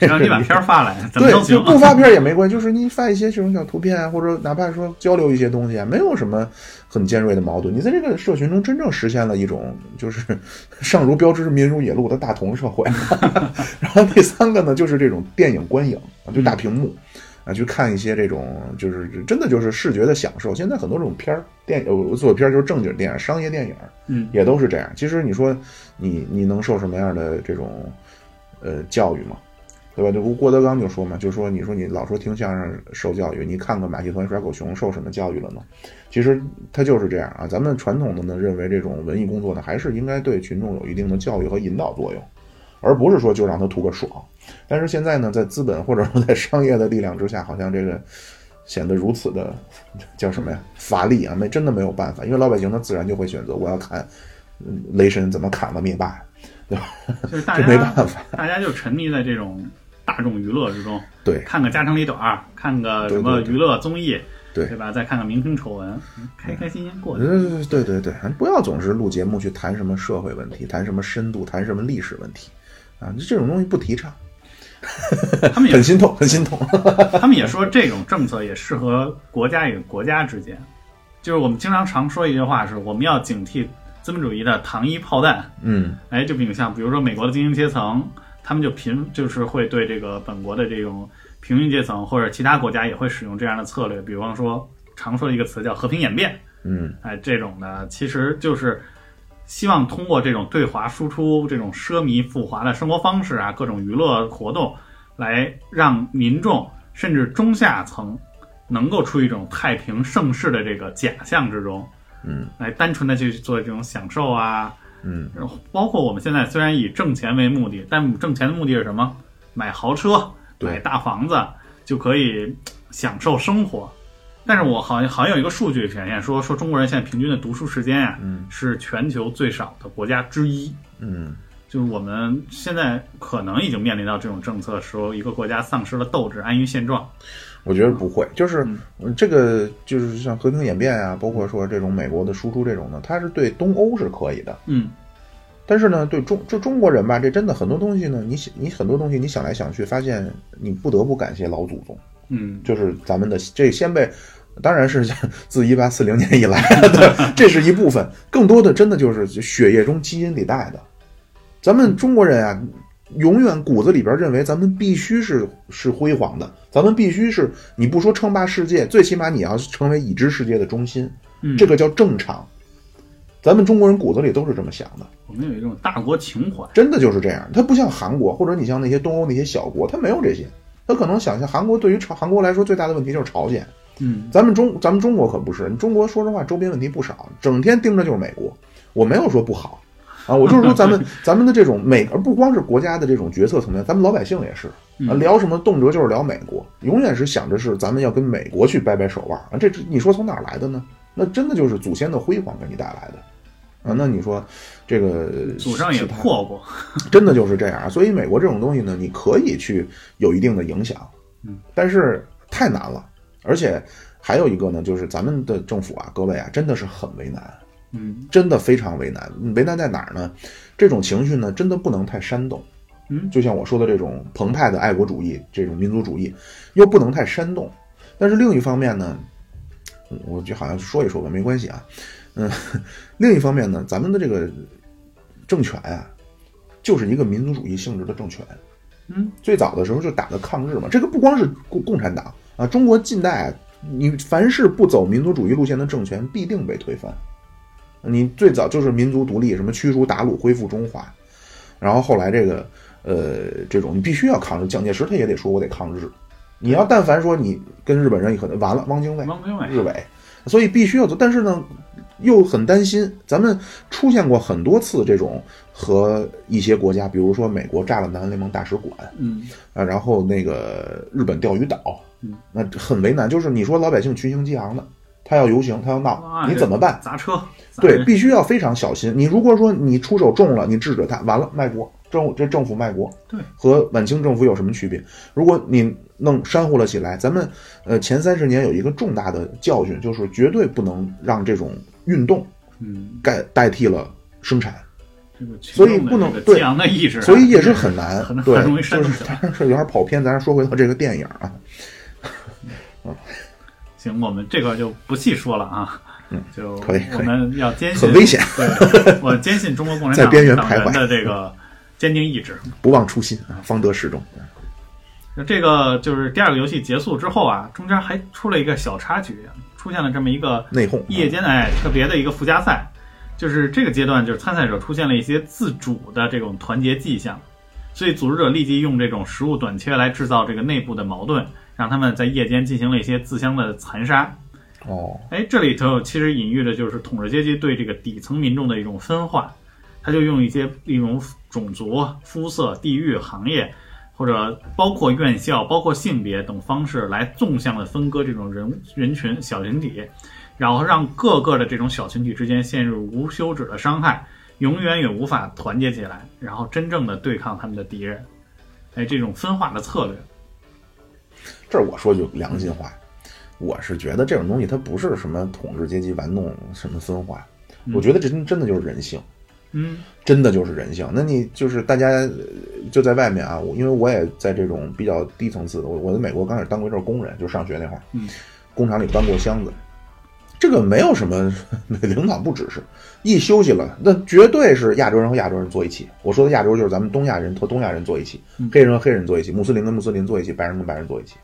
只要你把片儿发来，怎么对，都行就。不发片儿也没关系，就是你发一些这种小图片啊，或者哪怕说交流一些东西啊，没有什么很尖锐的矛盾。你在这个社群中真正实现了一种就是 上如标志，民如野鹿的大同社会。然后第三个呢，就是这种电影观影啊，就大屏幕啊，去看一些这种就是真的就是视觉的享受。现在很多这种片儿电呃做片儿就是正经电影、商业电影，嗯也都是这样。其实你说你你能受什么样的这种呃教育吗？对吧？这不郭德纲就说嘛，就说你说你老说听相声受教育，你看看马戏团耍狗熊受什么教育了呢？其实他就是这样啊。咱们传统的呢认为这种文艺工作呢，还是应该对群众有一定的教育和引导作用，而不是说就让他图个爽。但是现在呢，在资本或者说在商业的力量之下，好像这个显得如此的叫什么呀乏力啊，没真的没有办法，因为老百姓他自然就会选择我要看嗯雷神怎么砍了灭霸，就是大这没办法。大家就沉迷在这种大众娱乐之中，对。看个家长里短儿，看个什么娱乐综艺，对。对吧？再看看明星丑闻，嗯开开心心过。对对对，不要总是录节目去谈什么社会问题，谈什么深度，谈什么历史问题，啊，这种东西不提倡，他们也很心痛，很心痛。他们也说这种政策也适合国家与国家之间，就是我们经常常说一句话是我们要警惕资本主义的糖衣炮弹。嗯。哎，就比如像比如说美国的精英阶层，他们就贫就是会对这个本国的这种平民阶层或者其他国家也会使用这样的策略，比方说常说的一个词叫和平演变。嗯。哎，这种的其实就是希望通过这种对华输出、这种奢靡富华的生活方式啊，各种娱乐活动，来让民众甚至中下层能够处于一种太平盛世的这个假象之中，嗯，来单纯的去做这种享受啊，嗯，包括我们现在虽然以挣钱为目的，但挣钱的目的是什么？买豪车，买大房子就可以享受生活。但是我好像好像有一个数据显现说，说中国人现在平均的读书时间呀、嗯是全球最少的国家之一。嗯，就是我们现在可能已经面临到这种政策的时候，一个国家丧失了斗志，安于现状。我觉得不会，就是嗯。这个就是像和平演变啊，包括说这种美国的输出这种的，它是对东欧是可以的，嗯。但是呢，对中这中国人吧，这真的很多东西呢，你想你很多东西你想来想去，发现你不得不感谢老祖宗，嗯。就是咱们的这先辈，当然是 自一八四零年以来的，这是一部分，更多的真的就是血液中基因里带的。咱们中国人啊，永远骨子里边认为咱们必须是是辉煌的，咱们必须是你不说称霸世界，最起码你要成为已知世界的中心，嗯，这个叫正常。咱们中国人骨子里都是这么想的。我们有一种大国情怀。真的就是这样。它不像韩国，或者你像那些东欧那些小国，它没有这些。他可能想象韩国对于朝韩国来说最大的问题就是朝鲜，嗯咱们中咱们中国可不是。中国说实话周边问题不少，整天盯着就是美国。我没有说不好啊，我就是说咱们咱们的这种美，而不光是国家的这种决策层面，咱们老百姓也是啊，聊什么动辄就是聊美国，永远是想着是咱们要跟美国去掰掰手腕啊。这你说从哪儿来的呢？那真的就是祖先的辉煌给你带来的啊。那你说这个祖上也破过。真的就是这样。所以美国这种东西呢，你可以去有一定的影响，嗯，但是太难了。而且还有一个呢，就是咱们的政府啊，各位啊，真的是很为难，嗯真的非常为难。为难在哪儿呢？这种情绪呢，真的不能太煽动。嗯，就像我说的这种澎湃的爱国主义、这种民族主义，又不能太煽动。但是另一方面呢，嗯我就好像说一说吧，没关系啊。嗯，另一方面呢，咱们的这个政权啊，就是一个民族主义性质的政权。嗯，最早的时候就打的抗日嘛，这个不光是共共产党啊，中国近代你凡是不走民族主义路线的政权，必定被推翻。你最早就是民族独立，什么驱除鞑虏，恢复中华，然后后来这个呃这种你必须要抗日，蒋介石他也得说我得抗日。你要但凡说你跟日本人可能完了，汪精卫、汪精卫日伪，所以必须要走。但是呢，又很担心，咱们出现过很多次这种和一些国家，比如说美国炸了南联盟大使馆嗯啊，然后那个日本钓鱼岛嗯，那很为难。就是你说老百姓群情激昂的，他要游行，他要闹啊，你怎么办？砸车。对，必须要非常小心。你如果说你出手重了，你制止他，完了卖国，政这政府卖国，对，和晚清政府有什么区别？如果你弄煽乎了起来，咱们呃前三十年有一个重大的教训，就是绝对不能让这种运动嗯，代代替了生产，这个所以不能对所以也是 很难，对就是动起来。当然是有点跑偏，咱说回到这个电影啊，行，我们这个就不细说了啊。嗯，就我们要坚信很危险，对，我坚信中国共产党党人边缘徘徊的这个坚定意志。不忘初心啊，方得始终。那这个就是第二个游戏结束之后啊，中间还出了一个小插曲，出现了这么一个内讧，夜间哎特别的一个附加赛，就是这个阶段就是参赛者出现了一些自主的这种团结迹象，所以组织者立即用这种食物短缺来制造这个内部的矛盾，让他们在夜间进行了一些自相的残杀。哦，哎，这里头其实隐喻的就是统治阶级对这个底层民众的一种分化，他就用一些一种种族、肤色、地域、行业，或者包括院校、包括性别等方式来纵向的分割这种人人群小群体，然后让各个的这种小群体之间陷入无休止的伤害，永远也无法团结起来，然后真正的对抗他们的敌人。哎，这种分化的策略，这儿我说句良心话，我是觉得这种东西它不是什么统治阶级玩弄什么分化，我觉得这真真的就是人性，嗯。真的就是人性。那你就是大家呃就在外面啊，我因为我也在这种比较低层次的，我我在美国刚开始当过一阵儿工人，就上学那会儿，嗯，工厂里搬过箱子。这个没有什么 领导不指示，一休息了，那绝对是亚洲人和亚洲人坐一起。我说的亚洲就是咱们东亚人和东亚人坐一起，嗯。黑人和黑人坐一起，穆斯林跟穆斯林坐一起，白人跟白人坐一起。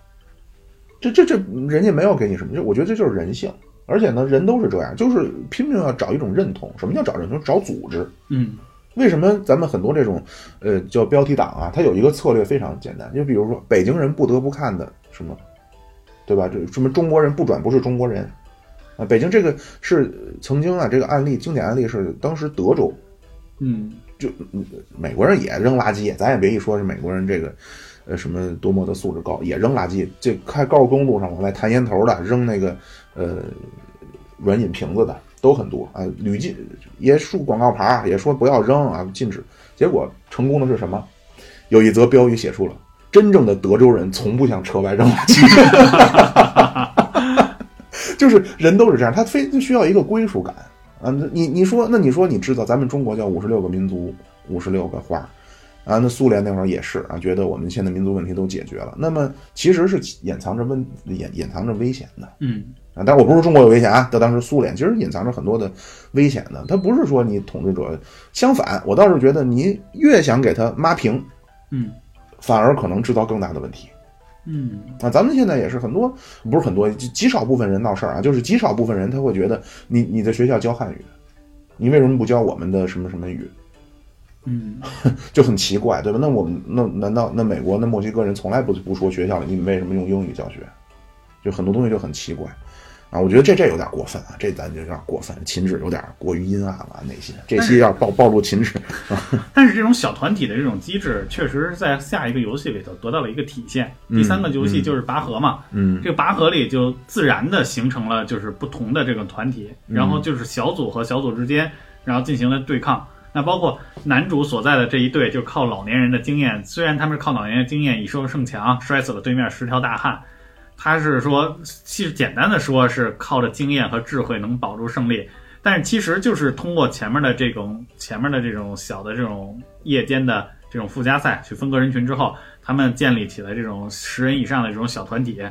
这这这，人家没有给你什么，就我觉得这就是人性。而且呢，人都是这样，就是拼命要找一种认同。什么叫找认同？找组织。嗯为什么咱们很多这种呃叫标题党啊，它有一个策略非常简单，就比如说北京人不得不看的什么，对吧？这什么中国人不转不是中国人啊？北京这个是曾经啊，这个案例经典案例是当时德州嗯就嗯美国人也扔垃圾，咱也别一说是美国人这个呃什么多么的素质高，也扔垃圾。这开高速公路上往外弹烟头的，扔那个呃软饮瓶子的都很多啊。屡禁也竖广告牌，也说不要扔啊，禁止。结果成功的是什么？有一则标语写出了：真正的德州人从不向车外扔垃圾。就是人都是这样，他非需要一个归属感啊。你你说，那你说你知道咱们中国叫五十六个民族，五十六个花儿啊？那苏联那会儿也是啊，觉得我们现在民族问题都解决了，那么其实是隐藏着问掩隐藏着危险的嗯啊。但我不是说中国有危险啊，在当时苏联其实隐藏着很多的危险的。他不是说你统治者，相反，我倒是觉得你越想给他抹平，嗯反而可能制造更大的问题。嗯啊，咱们现在也是很多，不是很多，极极少部分人闹事儿啊，就是极少部分人他会觉得你你在学校教汉语，你为什么不教我们的什么什么语，嗯 就很奇怪，对吧？那我们那难道那美国那墨西哥人从来不不说学校里你们为什么用英语教学？就很多东西就很奇怪啊，我觉得这这有点过分啊，这咱就有点过分，秦止有点过于阴暗了，内心这期要暴暴露秦止，但是这种小团体的这种机制，确实在下一个游戏里头得到了一个体现。第三个游戏就是拔河嘛，嗯这个拔河里就自然的形成了就是不同的这个团体，嗯然后就是小组和小组之间，然后进行了对抗。那包括男主所在的这一队，就靠老年人的经验，虽然他们是靠老年人的经验以瘦胜强，摔死了对面十条大汉，他是说，其实简单的说是靠着经验和智慧能保住胜利，但是其实就是通过前面的这种前面的这种小的这种夜间的这种附加赛去分割人群之后，他们建立起了这种十人以上的这种小团体，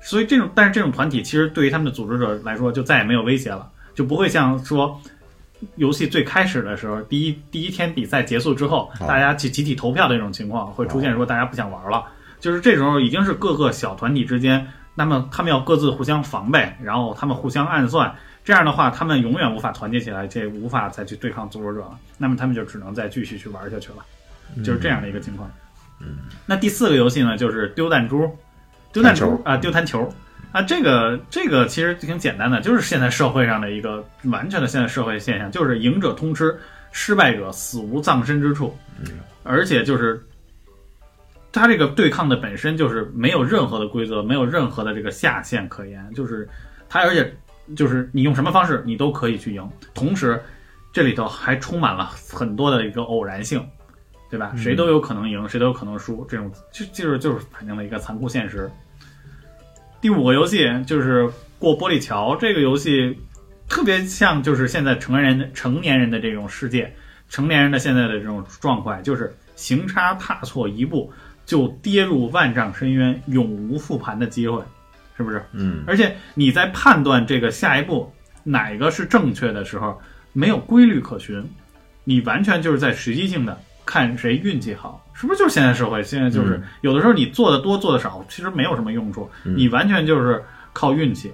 所以这种但是这种团体其实对于他们的组织者来说就再也没有威胁了，就不会像说。游戏最开始的时候，第一第一天比赛结束之后，啊。大家去集体投票的这种情况会出现，说大家不想玩了，就是这时候已经是各个小团体之间，那么他们要各自互相防备，然后他们互相暗算，这样的话，他们永远无法团结起来，这无法再去对抗组织者了，那么他们就只能再继续去玩下去了，就是这样的一个情况。嗯，那第四个游戏呢，就是丢弹珠，丢弹珠啊，丢弹球。啊，这个这个其实挺简单的，就是现在社会上的一个完全的现在社会现象，就是赢者通吃，失败者死无葬身之处。而且就是他这个对抗的本身就是没有任何的规则，没有任何的这个下限可言，就是他而且就是你用什么方式你都可以去赢，同时这里头还充满了很多的一个偶然性，对吧？谁都有可能赢，谁都有可能输，这种就就是就是反映了一个残酷现实。第五个游戏就是过玻璃桥，这个游戏特别像就是现在成人的成年人的这种世界，成年人的现在的这种状况，就是行差踏错一步就跌入万丈深渊，永无复盘的机会，是不是？嗯而且你在判断这个下一步哪个是正确的时候，没有规律可循，你完全就是在实际性的看谁运气好，是不是？就是现在社会，现在就是、嗯有的时候你做的多做的少，其实没有什么用处，你完全就是靠运气。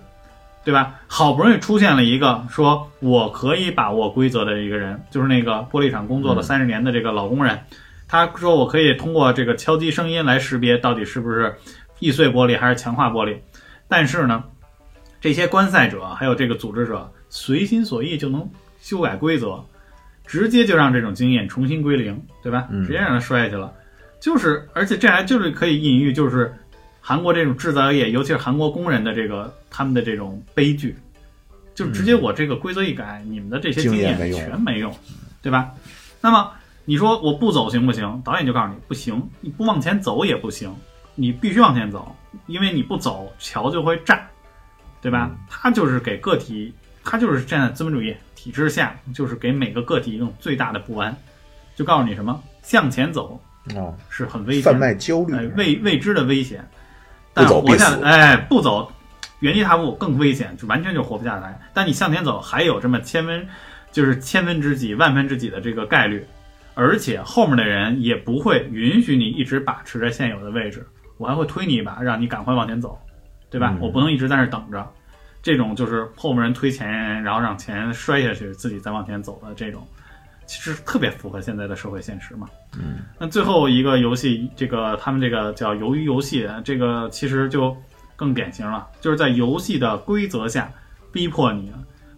对吧？好不容易出现了一个说我可以把握规则的一个人，就是那个玻璃厂工作了三十年的这个老工人，他说我可以通过这个敲击声音来识别到底是不是易碎玻璃还是强化玻璃。但是呢，这些观赛者还有这个组织者随心所欲就能修改规则，直接就让这种经验重新归零，对吧？嗯直接让它摔下去了。就是，而且这还就是可以隐喻，就是韩国这种制造业，尤其是韩国工人的这个他们的这种悲剧，就直接我这个规则一改，你们的这些经验全没用，对吧？那么你说我不走行不行？导演就告诉你不行，你不往前走也不行，你必须往前走，因为你不走，桥就会炸，对吧？他就是给个体，他就是站在资本主义体制下，就是给每个个体一种最大的不安，就告诉你什么向前走啊，是很危险贩的，卖焦虑哎，未未知的危险，但不走活下来，哎，不走，原地踏步更危险，就完全就活不下来。但你向前走，还有这么千分，就是千分之几、万分之几的这个概率，而且后面的人也不会允许你一直把持着现有的位置，我还会推你一把，让你赶快往前走，对吧？嗯我不能一直在那儿等着。这种就是后面人推前人，然后让前人摔下去，自己再往前走的这种，其其实特别符合现在的社会现实嘛。嗯，那最后一个游戏，这个他们这个叫鱿鱼游戏，这个其实就更典型了，就是在游戏的规则下逼迫你，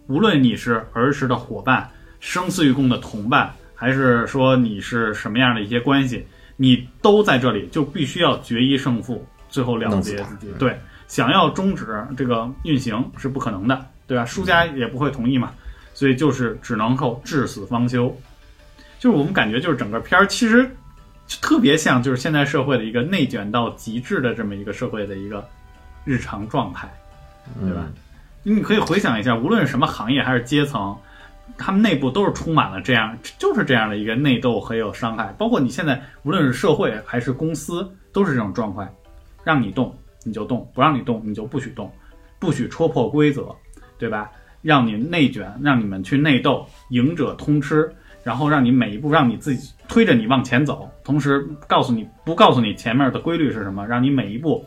无论你是儿时的伙伴、生死与共的同伴，还是说你是什么样的一些关系，你都在这里就必须要决一胜负，最后了结自己。对，想要终止这个运行是不可能的，对吧？输家也不会同意嘛。所以就是只能够至死方休，就是我们感觉就是整个片儿其实特别像就是现在社会的一个内卷到极致的这么一个社会的一个日常状态，对吧？你可以回想一下，无论是什么行业还是阶层，他们内部都是充满了这样就是这样的一个内斗和有伤害。包括你现在无论是社会还是公司，都是这种状态，让你动你就动，不让你动你就不许动，不许戳破规则，对吧？让你内卷，让你们去内斗，赢者通吃，然后让你每一步让你自己推着你往前走，同时告诉你不告诉你前面的规律是什么，让你每一步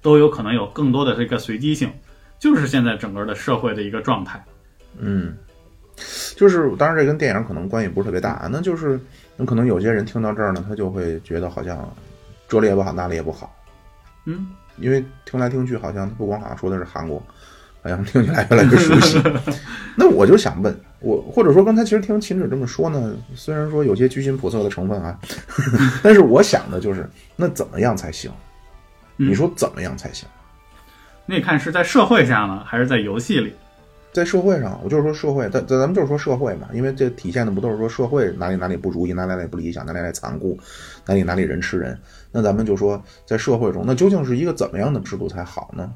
都有可能有更多的这个随机性，就是现在整个的社会的一个状态。嗯，就是当然这跟电影可能关系不是特别大，那就是那可能有些人听到这儿呢，他就会觉得好像这里也不好，那里也不好。嗯，因为听来听去好像不光好像说的是韩国。好像听起来越来越熟悉。那我就想问，我或者说刚才其实听秦止这么说呢，虽然说有些居心叵测的成分啊，但是我想的就是，那怎么样才行？你说怎么样才行？那看是在社会上呢，还是在游戏里？在社会上，我就是说社会，咱咱咱们就是说社会嘛，因为这体现的不都是说社会哪里哪里不如意，哪里哪里不理想，哪里哪里残酷，哪里哪里人吃人。那咱们就说在社会中，那究竟是一个怎么样的制度才好呢？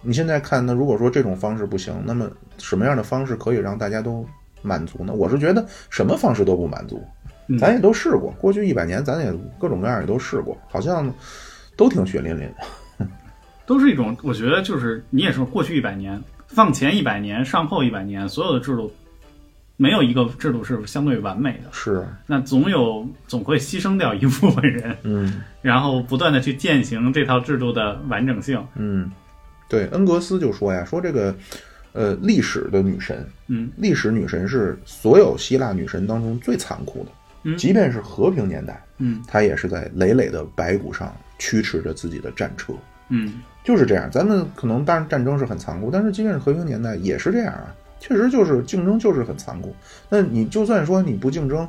你现在看，那如果说这种方式不行，那么什么样的方式可以让大家都满足呢？我是觉得什么方式都不满足，咱也都试过，过去一百年咱也各种各样也都试过，好像都挺血淋淋的，都是一种。我觉得就是你也说，过去一百年，放前一百年，上后一百年，所有的制度没有一个制度是相对完美的，是。那总有总会牺牲掉一部分人，嗯，然后不断的去践行这套制度的完整性，嗯。对，恩格斯就说呀，说这个，呃，历史的女神，嗯，历史女神是所有希腊女神当中最残酷的，嗯，即便是和平年代，嗯，她也是在累累的白骨上驱驰着自己的战车，嗯，就是这样。咱们可能当然战争是很残酷，但是即便是和平年代也是这样啊，确实就是竞争就是很残酷。那你就算说你不竞争。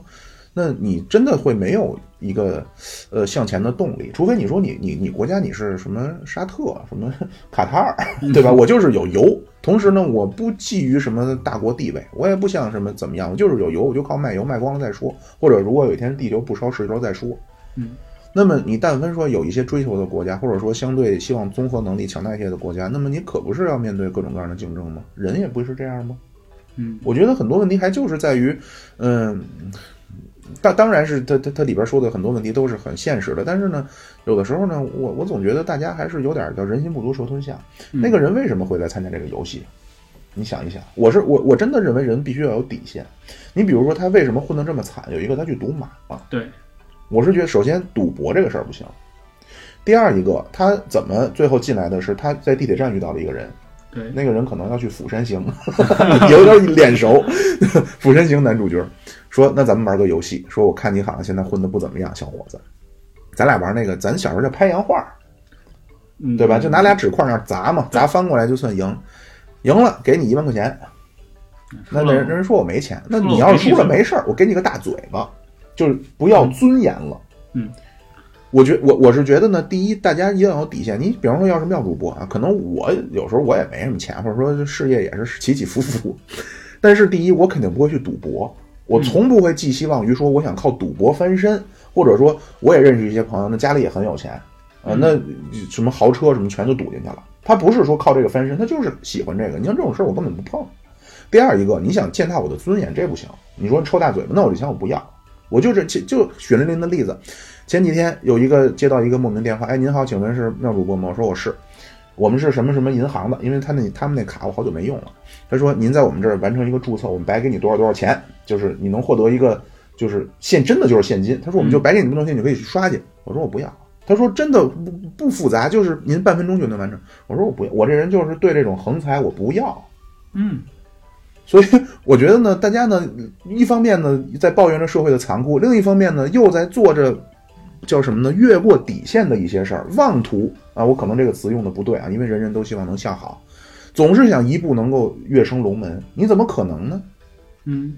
那你真的会没有一个呃向前的动力，除非你说你你你国家你是什么沙特什么 卡塔尔，对吧？我就是有油，同时呢，我不觊觎什么大国地位，我也不像什么怎么样，我就是有油，我就靠卖油卖光了再说。或者如果有一天地球不烧石油再说。嗯，那么你但凡说有一些追求的国家，或者说相对希望综合能力强大一些的国家，那么你可不是要面对各种各样的竞争吗？人也不是这样吗？嗯，我觉得很多问题还就是在于，嗯。当当然是他他他里边说的很多问题都是很现实的，但是呢，有的时候呢，我我总觉得大家还是有点叫人心不足蛇吞象。那个人为什么会来参加这个游戏？你想一想，我是我我真的认为人必须要有底线。你比如说他为什么混得这么惨？有一个他去赌马了。对，我是觉得首先赌博这个事儿不行。第二一个，他怎么最后进来的是他在地铁站遇到了一个人。对，那个人可能要去釜山行，有点脸熟。釜山行男主角说：“那咱们玩个游戏。说我看你好像现在混的不怎么样，小伙子，咱俩玩那个，咱小时候叫拍洋画，对吧？就拿俩纸块那砸嘛，砸翻过来就算赢。赢了给你一万块钱。那那人人说我没钱，那你要是输了没事儿，我给你个大嘴巴，就是不要尊严了。嗯。”我觉我我是觉得呢，第一，大家一定要有底线。你比方说，要是妙主播啊，可能我有时候我也没什么钱，或者说事业也是起起伏伏。但是第一，我肯定不会去赌博，我从不会寄希望于说我想靠赌博翻身，或者说我也认识一些朋友，那家里也很有钱啊，那什么豪车什么全都赌进去了。他不是说靠这个翻身，他就是喜欢这个。你像这种事儿，我根本不碰。第二一个，你想践踏我的尊严，这不行。你说抽大嘴巴，那我就想我不要。我就是就血淋淋的例子。前几天有一个接到一个莫名电话，哎，您好，请问是妙主播吗？我说我是，我们是什么什么银行的，因为他那他们那卡我好久没用了。他说您在我们这儿完成一个注册，我们白给你多少多少钱，就是你能获得一个就是现真的就是现金。他说我们就白给你不能钱，你可以去刷去。我说我不要。他说真的不不复杂，就是您半分钟就能完成。我说我不要，我这人就是对这种横财我不要。嗯，所以 我觉得呢，大家呢，一方面呢在抱怨着社会的残酷，另一方面呢又在做着叫什么呢？越过底线的一些事儿，妄图啊，我可能这个词用的不对啊，因为人人都希望能向好，总是想一步能够跃升龙门，你怎么可能呢？嗯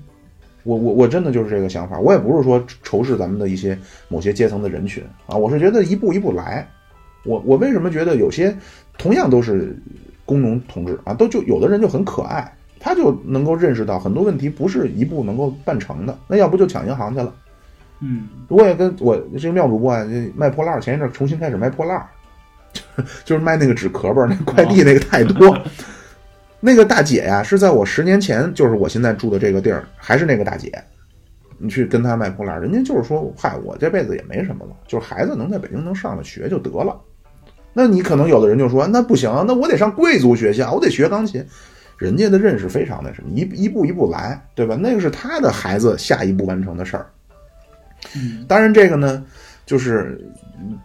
我我我真的就是这个想法，我也不是说仇视咱们的一些某些阶层的人群啊，我是觉得一步一步来。我我为什么觉得有些同样都是工农同志啊，都就有的人就很可爱，他就能够认识到很多问题不是一步能够办成的，那要不就抢银行去了。嗯我也跟我这个妙主播啊，这卖破烂儿，前一阵儿重新开始卖破烂儿，就是卖那个纸壳儿，那快递那个太多。那个大姐呀，是在我十年前，就是我现在住的这个地儿，还是那个大姐。你去跟她卖破烂儿，人家就是说，嗨，我这辈子也没什么了，就是孩子能在北京能上了学就得了。那你可能有的人就说，那不行，那我得上贵族学校，我得学钢琴。人家的认识非常那什么，一一步一步来，对吧？那个是他的孩子下一步完成的事儿。嗯当然，这个呢，就是嗯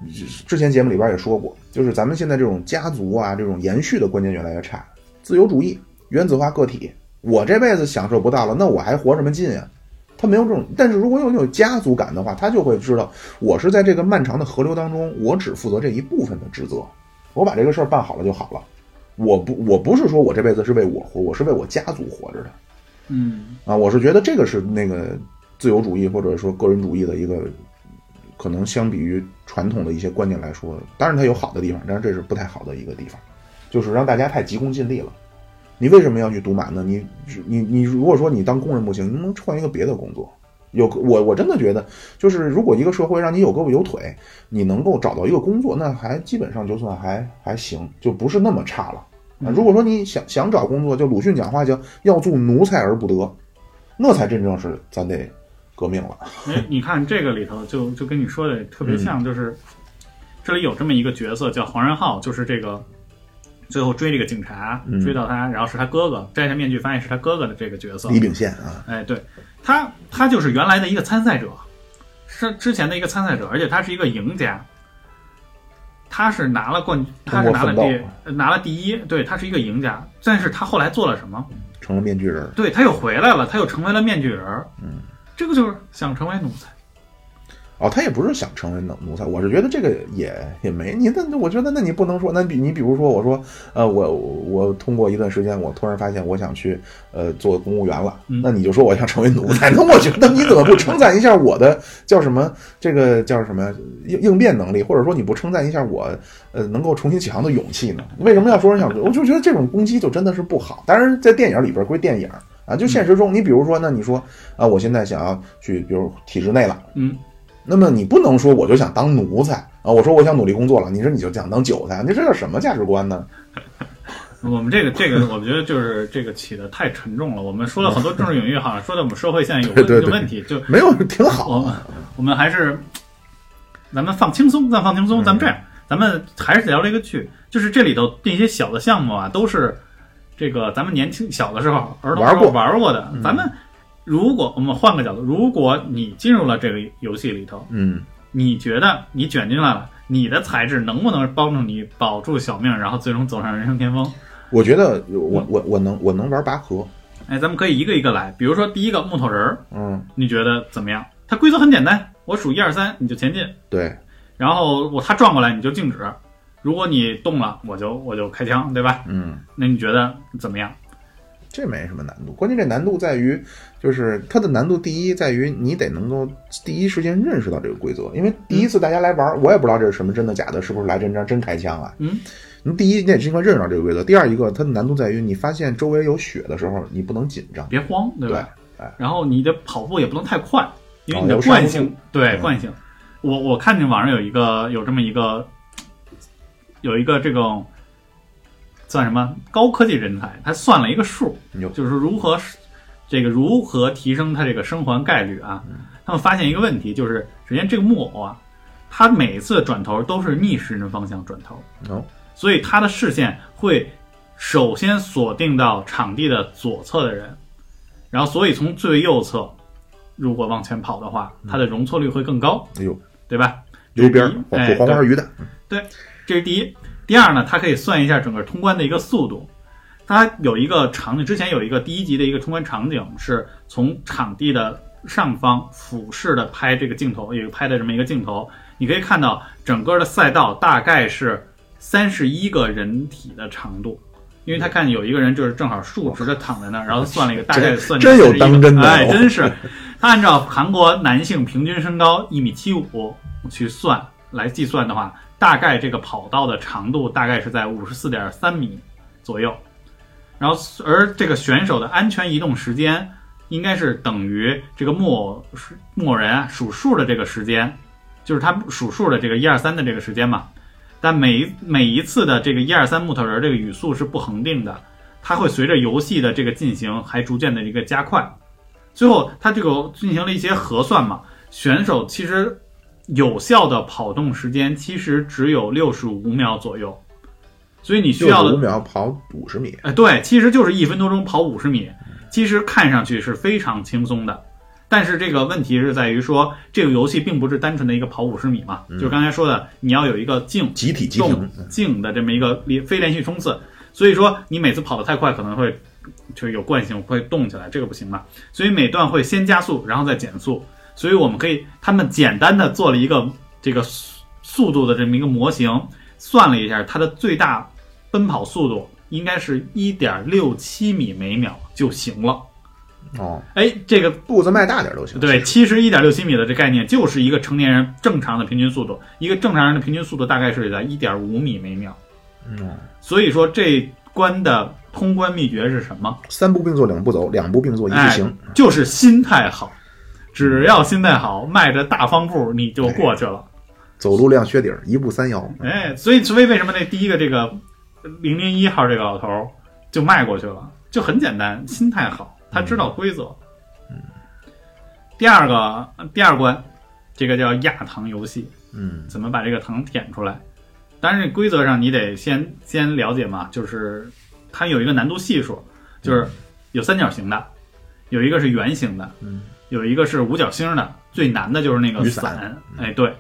之前节目里边也说过，就是咱们现在这种家族啊，这种延续的观念越来越差，自由主义、原子化个体，我这辈子享受不到了，那我还活什么劲啊？他没有这种，但是如果有那种家族感的话，他就会知道，我是在这个漫长的河流当中，我只负责这一部分的职责，我把这个事儿办好了就好了。我不，我不是说我这辈子是为我活，我是为我家族活着的。嗯啊，我是觉得这个是那个自由主义或者说个人主义的一个，可能相比于传统的一些观念来说，当然它有好的地方，但是这是不太好的一个地方，就是让大家太急功近利了。你为什么要去赌马呢？你你你如果说你当工人不行，你能换一个别的工作。有我我真的觉得，就是如果一个社会让你有胳膊有腿，你能够找到一个工作，那还基本上就算还还行，就不是那么差了。啊，如果说你想想找工作，就鲁迅讲话叫“要做奴才而不得”，那才真正是咱得革命了。哎，你看这个里头就就跟你说的特别像，就是这里有这么一个角色叫黄仁浩，就是这个最后追这个警察嗯追到他，然后是他哥哥摘下面具发现是他哥哥的这个角色。李秉宪啊，哎，对他，他就是原来的一个参赛者，是之前的一个参赛者，而且他是一个赢家。他是拿了冠，他是拿了第呃拿了第一，对他是一个赢家。但是他后来做了什么？成了面具人。对他又回来了，他又成为了面具人。嗯，这个就是想成为奴才。哦，他也不是想成为奴奴才，我是觉得这个也也没你，那我觉得那你不能说，那比你比如说我说，呃，我我通过一段时间，我突然发现我想去呃做公务员了，嗯那你就说我想成为奴才，那我觉得你怎么不称赞一下我的叫什么这个叫什么应应变能力，或者说你不称赞一下我呃能够重新起航的勇气呢？为什么要说人想？我就觉得这种攻击就真的是不好。当然，在电影里边归电影啊，就现实中，你比如说，那你说啊，我现在想要去，比如体制内了。嗯，那么你不能说我就想当奴才啊！我说我想努力工作了，你说你就想当韭菜，你这叫什么价值观呢？我们这个这个，我觉得就是这个起的太沉重了。我们说了很多政治领域，好像说的我们社会现在有问 有问题，就没有，挺好我们我们还是咱们放轻松，咱放轻松，咱们这样，咱们还是聊这个剧，就是这里头那些小的项目啊，都是这个咱们年轻小的时候儿童时候玩过玩过的。咱们如果我们换个角度，如果你进入了这个游戏里头，嗯，你觉得你卷进来了，你的才智能不能帮助你保住小命，然后最终走上人生巅峰？我觉得我我我能我能玩拔河，哎，咱们可以一个一个来，比如说第一个木头人儿，嗯，你觉得怎么样？它规则很简单，我数一二三你就前进，对，然后我他转过来你就静止，如果你动了我就我就开枪，对吧？嗯，那你觉得怎么样？这没什么难度，关键这难度在于，就是它的难度第一在于你得能够第一时间认识到这个规则，因为第一次大家来玩，我也不知道这是什么真的假的，是不是来真真真开枪啊？嗯，你第一你得尽快认识到这个规则，第二一个它的难度在于你发现周围有血的时候，你不能紧张，别慌，对吧？对哎。然后你的跑步也不能太快，因为你的惯性住，对嗯惯性。我我看见网上有一个有这么一个有一个这种算什么高科技人才，他算了一个数，就是如何这个如何提升他这个生还概率啊？嗯他们发现一个问题，就是首先这个木偶啊，他每次转头都是逆时针方向转头，哦，所以他的视线会首先锁定到场地的左侧的人，然后所以从最右侧如果往前跑的话，它的容错率会更高，哎呦，对吧？溜边这是第一哎火黄花鱼蛋，这是第一。第二呢，它可以算一下整个通关的一个速度。它有一个场景，之前有一个第一集的一个通关场景，是从场地的上方俯视的拍这个镜头，有一个拍的这么一个镜头，你可以看到整个的赛道大概是三十一个人体的长度。因为他看见有一个人就是正好竖直的躺在那儿，然后算了一个大概算真有当真的哦哎，真是。他按照韩国男性平均身高一米七五去算来计算的话，大概这个跑道的长度大概是在五十四点三米左右。然后，而这个选手的安全移动时间应该是等于这个木偶木偶人数数的这个时间，就是他数数的这个一二三的这个时间嘛。但每一每一次的这个一二三木头人这个语速是不恒定的，它会随着游戏的这个进行还逐渐的一个加快。最后，它这个进行了一些核算嘛，选手其实有效的跑动时间其实只有六十五秒左右，所以你需要的五秒跑五十米，哎，对，其实就是一分多钟跑五十米，其实看上去是非常轻松的。但是这个问题是在于说，这个游戏并不是单纯的一个跑五十米嘛，就是刚才说的，你要有一个静集体急动，静的这么一个连非连续冲刺，所以说你每次跑得太快可能会就有惯性会动起来，这个不行嘛。所以每段会先加速，然后再减速。所以我们可以，他们简单的做了一个这个速速度的这么一个模型，算了一下它的最大奔跑速度应该是一点六七米每秒就行了。哦，哎，这个步子迈大点都行。对，其实一点六七米的这概念就是一个成年人正常的平均速度，一个正常人的平均速度大概是在一点五米每秒。嗯，所以说这关的通关秘诀是什么？三步并作两步走，两步并作一步行。哎，就是心态好，只要心态好，迈着大方步你就过去了。走路亮靴底儿，一步三摇。哎，所以所以为什么那第一个这个零零一号这个老头儿就迈过去了？就很简单，心态好，他知道规则。嗯。第二个第二关，这个叫压糖游戏。嗯怎么把这个糖舔出来？当然，规则上你得先先了解嘛，就是它有一个难度系数，就是有三角形的，有一个是圆形的，嗯，有一个是五角星的，最难的就是那个雨伞伞。哎，对，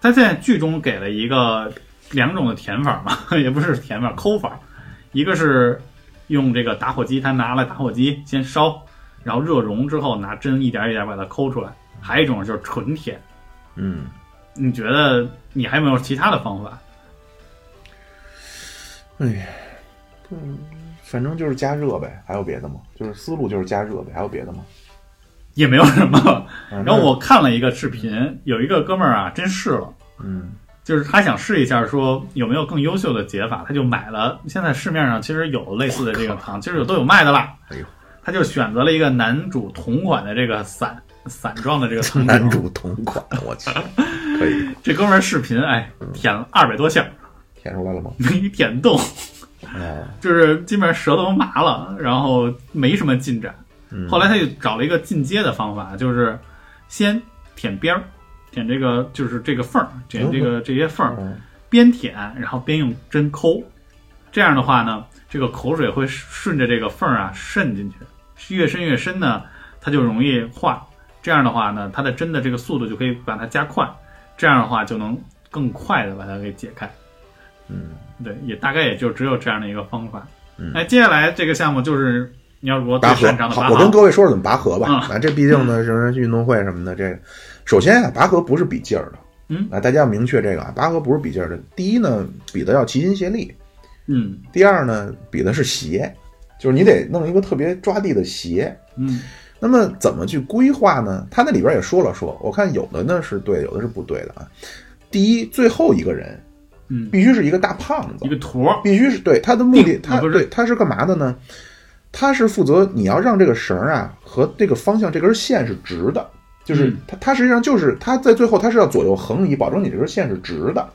他在剧中给了一个两种的填法嘛，也不是填法，抠法，一个是用这个打火机，他拿了打火机先烧，然后热熔之后拿针一点一点把它抠出来，还有一种就是纯填。嗯，你觉得你还有没有其他的方法？哎呀，嗯，反正就是加热呗，还有别的吗？就是思路就是加热呗，还有别的吗？也没有什么。嗯然后我看了一个视频，有一个哥们儿啊，真试了，嗯就是他想试一下，说有没有更优秀的解法，他就买了。现在市面上其实有类似的这个糖，其实有都有卖的啦。哎呦，他就选择了一个男主同款的这个散散状的这个 糖男。主同款，我去，可以这哥们儿视频，哎，舔了二百多下，舔出来了吗？没舔动，哎，就是基本上舌头麻了，然后没什么进展。嗯后来他又找了一个进阶的方法，就是先舔边儿，舔这个就是这个缝儿，舔这个这些缝儿，嗯边舔然后边用针抠，这样的话呢，这个口水会顺着这个缝儿啊渗进去，越渗越深呢，它就容易化。这样的话呢，它的针的这个速度就可以把它加快，这样的话就能更快的把它给解开。嗯，对，也大概也就只有这样的一个方法。嗯哎，接下来这个项目就是你要如果拔河好，我跟，各位说说怎么拔河吧。嗯啊，这毕竟呢是运动会什么的，这个首先啊，拔河不是比劲儿的。嗯啊，大家要明确这个啊，拔河不是比劲儿的。第一呢，比的要齐心协力；嗯第二呢，比的是鞋，就是你得弄一个特别抓地的鞋。嗯那么怎么去规划呢？他那里边也说了说，我看有的呢是对，有的是不对的啊。第一，最后一个人嗯，必须是一个大胖子一，个坨，必须是对他的目的，他对他是干嘛的呢？他是负责你要让这个绳儿啊和这个方向这根线是直的，就是嗯他他实际上就是他在最后他是要左右横移，保证你这根线是直的，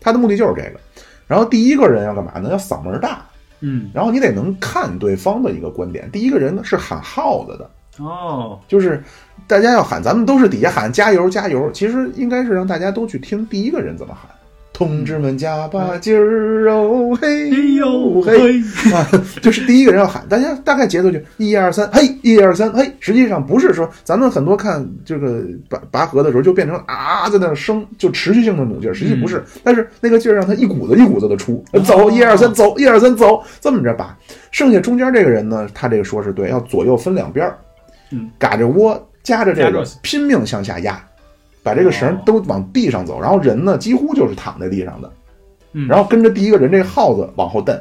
他的目的就是这个。然后第一个人要干嘛呢？要嗓门大，嗯然后你得能看对方的一个观点。第一个人呢是喊号子的，哦，就是大家要喊，咱们都是底下喊加油加油，其实应该是让大家都去听第一个人怎么喊，同志们加把劲儿哦，嘿哎呦呦嘿啊！就是第一个人要喊，大家大概节奏就一二三，嘿，一二三，嘿。实际上不是说咱们很多看这个拔拔河的时候就变成啊在那儿升，就持续性的努劲儿，实际不是。但是那个劲儿让他一股子一股子的出，走一二三走一二三走，这么着拔。剩下中间这个人呢，他这个说是对，要左右分两边儿，嗯，嘎着窝夹着这个拼命向下压，把这个绳都往地上走，然后人呢几乎就是躺在地上的，嗯然后跟着第一个人这个耗子往后蹬。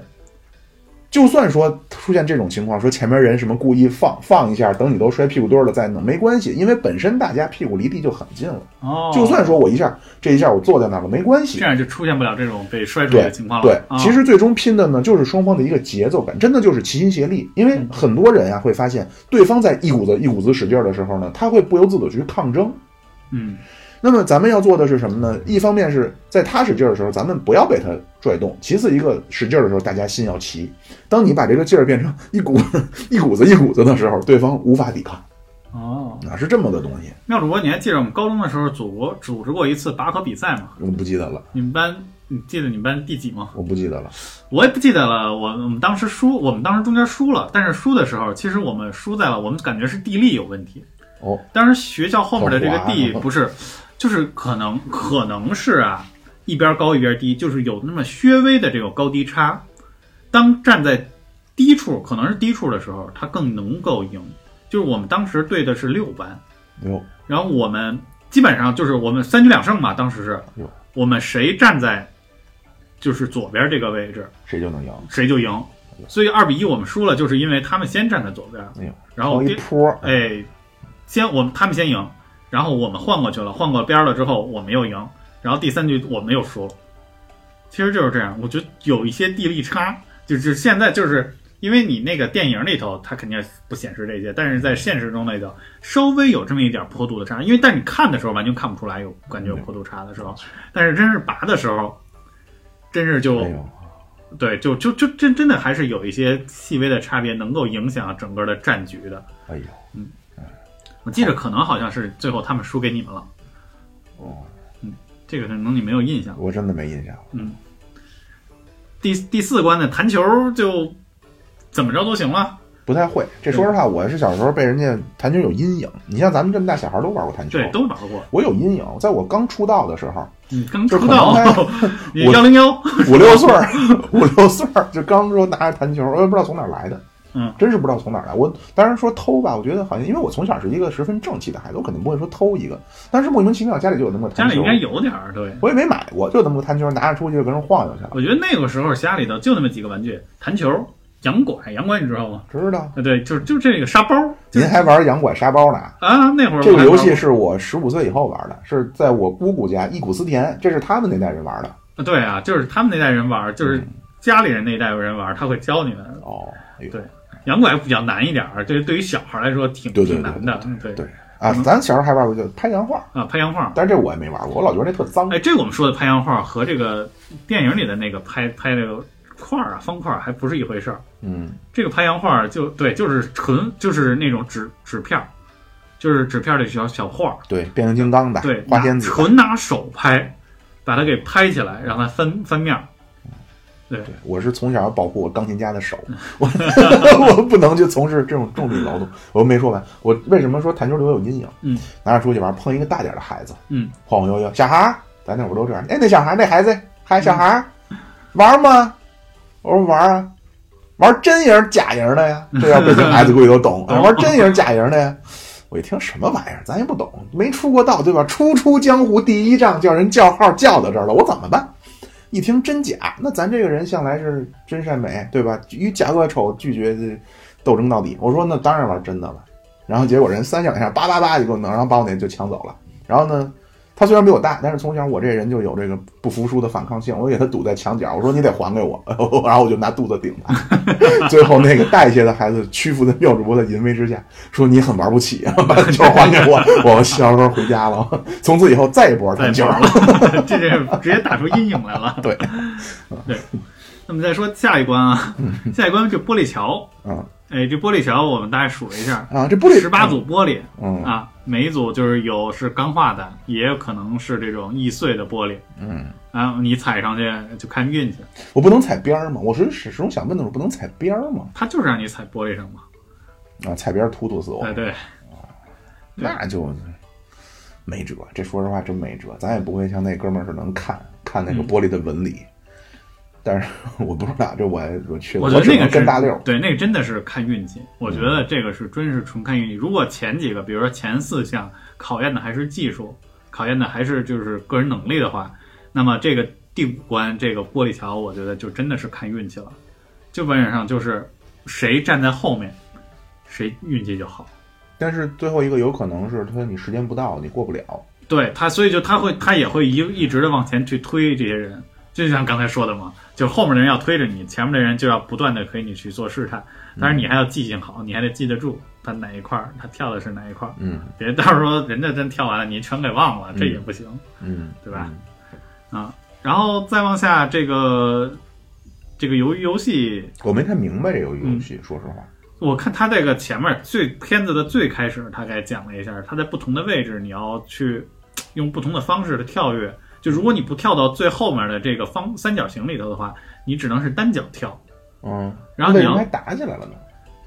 就算说出现这种情况，说前面人什么故意放放一下，等你都摔屁股墩儿了再弄，没关系，因为本身大家屁股离地就很近了。哦，就算说我一下这一下我坐在那儿了，没关系这。样就出现不了这种被摔出来对的情况了。对，啊其实最终拼的呢，就是双方的一个节奏感，真的就是齐心协力。因为很多人啊会发现，对方在一股子一股子使劲儿的时候呢，他会不由自主去抗争。嗯那么咱们要做的是什么呢？一方面是在他使劲儿的时候，咱们不要被他拽动；其次，一个使劲儿的时候，大家心要齐。当你把这个劲儿变成一股 一股子一股子的时候，对方无法抵抗哦，哪，是这么个东西。妙主播，你还记得我们高中的时候组过组织过一次拔河比赛吗？我不记得了，你们班，你记得你们班第几吗？我不记得了。我也不记得了。我我们当时输，我们当时中间输了，但是输的时候，其实我们输在了我们感觉是地利有问题。哦，当时学校后面的这个地不是，就是可能可能是啊，一边高一边低，就是有那么略微的这个高低差。当站在低处，可能是低处的时候，他更能够赢。就是我们当时对的是六班，哟，然后我们基本上就是我们三局两胜嘛，当时是，我们谁站在就是左边这个位置，谁就能赢。谁就赢。所以二比一我们输了，就是因为他们先站在左边，然后一坡，哎，先我们他们先赢，然后我们换过去了，换过边了之后我们又赢，然后第三局我们又输了。其实就是这样，我觉得有一些地利差，就是现在就是因为你那个电影里头它肯定不显示这些，但是在现实中那个稍微有这么一点坡度的差，因为但你看的时候完全看不出来有感觉有坡度差的时候，但是真是拔的时候，真是就对，就就就真真的还是有一些细微的差别，能够影响整个的战局的。哎呦，我记着可能好像是最后他们输给你们了，哦，嗯这个可能你没有印象。我真的没印象。嗯第第四关的弹球就怎么着都行了，不太会，这说实话，我是小时候被人家弹球有阴影。你像咱们这么大小孩都玩过弹球，对，都玩过。我有阴影。在我刚出道的时候，你刚出道能，你我幺零幺，五六岁儿，五六岁儿就刚说拿着弹球，我也不知道从哪来的，嗯，真是不知道从哪儿来。我当然说偷吧，我觉得好像因为我从小是一个十分正气的孩子，我肯定不会说偷一个，但是莫名其妙家里就有那么个弹球，家里应该有点儿。对，我也没买过，就那么个弹球拿着出去就跟人晃悠去了。我觉得那个时候家里头就那么几个玩具：弹球、洋拐，洋拐你知道吗？知道？啊，对，就是就这个沙包。您还玩洋拐沙包呢？啊，那会儿这个游戏是我十五岁以后玩的，是在我姑姑家忆苦思甜，这是他们那代人玩的。啊对啊，就是他们那代人玩，就是家里人那代人玩，他会教你们。哦，哎对洋拐比较难一点儿，这对于小孩来说挺对对挺难的。嗯对对啊，咱小时候还玩过就拍洋画，啊，拍洋画。但是这我也没玩过，我老觉得那特脏。哎，这我们说的拍洋画和这个电影里的那个拍拍那个块儿啊、方块儿还不是一回事儿。嗯，这个拍洋画就对，就是纯就是那种纸纸片儿，就是纸片儿的小小画儿，对，变形金刚的，对，花仙子，纯拿手拍，把它给拍起来，让它翻翻面儿。对，对，我是从小保护我钢琴家的手，我 我不能去从事这种重力劳动。我没说完，我为什么说弹球对我有阴影？嗯，拿着出去玩，碰一个大点的孩子，嗯，晃晃悠悠，小孩儿，咱那会儿都这样。哎，那小孩儿，那孩子，嗨小孩儿，玩吗？我说玩啊，玩真赢假赢的呀。这要北京孩子估计都懂，懂玩真赢假赢的呀。我一听什么玩意儿，咱也不懂，没出过道，对吧？初出江湖第一仗，叫人叫号叫到这儿了，我怎么办？一听真假，那咱这个人向来是真善美，对吧？与假恶丑拒绝斗争到底。我说那当然玩真的了。然后结果人三两下叭叭叭就给我弄，然后把我那就抢走了。然后呢，他虽然比我大，但是从小我这人就有这个不服输的反抗性，我给他堵在墙角，我说你得还给我，然后我就拿肚子顶他。最后那个大一些的孩子屈服在妙主播的淫威之下，说你很玩不起啊，把球还给我，我笑呵呵回家了。从此以后再也不玩弹球了，这是直接打出阴影来了。对，对。那么再说下一关啊，下一关就玻璃桥。嗯，哎，这玻璃桥我们大概数了一下，啊，这玻璃十八，组玻璃嗯啊，每一组就是有是钢化的，也有可能是这种易碎的玻璃。嗯，啊，你踩上去就看运气，我不能踩边儿吗？我是始终想问的是，不能踩边儿吗？它就是让你踩玻璃上嘛。啊，踩边儿突突死我哎，，对，那就没辙。这说实话真没辙，咱也不会像那哥们儿是能看看那个嗯玻璃的纹理。但是 我不知道，这我我去，我觉得那个是跟大溜儿。对，那个真的是看运气。我觉得这个是真是纯看运气。如果前几个，比如说前四项考验的还是技术，考验的还是就是个人能力的话，那么这个第五关这个玻璃桥，我觉得就真的是看运气了。就基本上就是谁站在后面，谁运气就好。但是最后一个有可能是他你时间不到，你过不了。对他，所以就他会，他也会一一直的往前去推这些人，就像刚才说的嘛，就后面的人要推着你，前面的人就要不断的给你去做试探，但是你还要记性好，你还得记得住他哪一块儿，他跳的是哪一块儿，嗯别到时候人家真跳完了，你全给忘了，这也不行。嗯，对吧嗯啊。然后再往下，这个这个鱿鱼游戏，我没太明白这个游嗯戏，说实话。我看他这个前面最片子的最开始，大概讲了一下，他在不同的位置你要去用不同的方式的跳跃。就如果你不跳到最后面的这个方三角形里头的话，你只能是单脚跳。嗯，然后你要打起来了呢？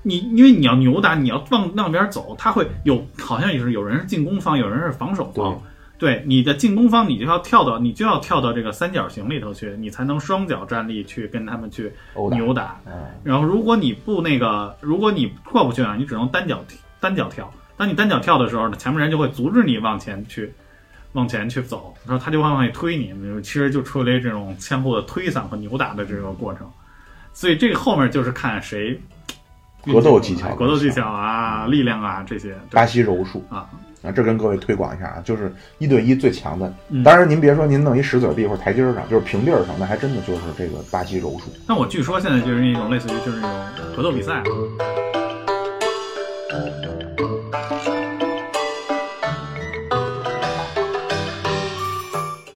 你因为你要扭打，你要往那边走，他会有好像也是有人是进攻方，有人是防守方。对你的进攻方，你就要跳到你就要跳到这个三角形里头去，你才能双脚站立去跟他们去。扭打。嗯然后如果你不那个，如果你过不去啊，你只能单脚单脚跳。当你单脚跳的时候呢，前面人就会阻止你往前去，往前去走，然后他就会往里推你，其实就出来这种相互的推搡和扭打的这个过程。所以这个后面就是看谁格斗技巧格斗技巧啊、力量啊这些。巴西柔术啊，啊，这跟各位推广一下啊，就是一对一最强的。嗯当然，您别说您弄一石子地或者台阶儿上，就是平地儿上，那还真的就是这个巴西柔术。那我据说现在就是那种类似于就是那种格斗比赛。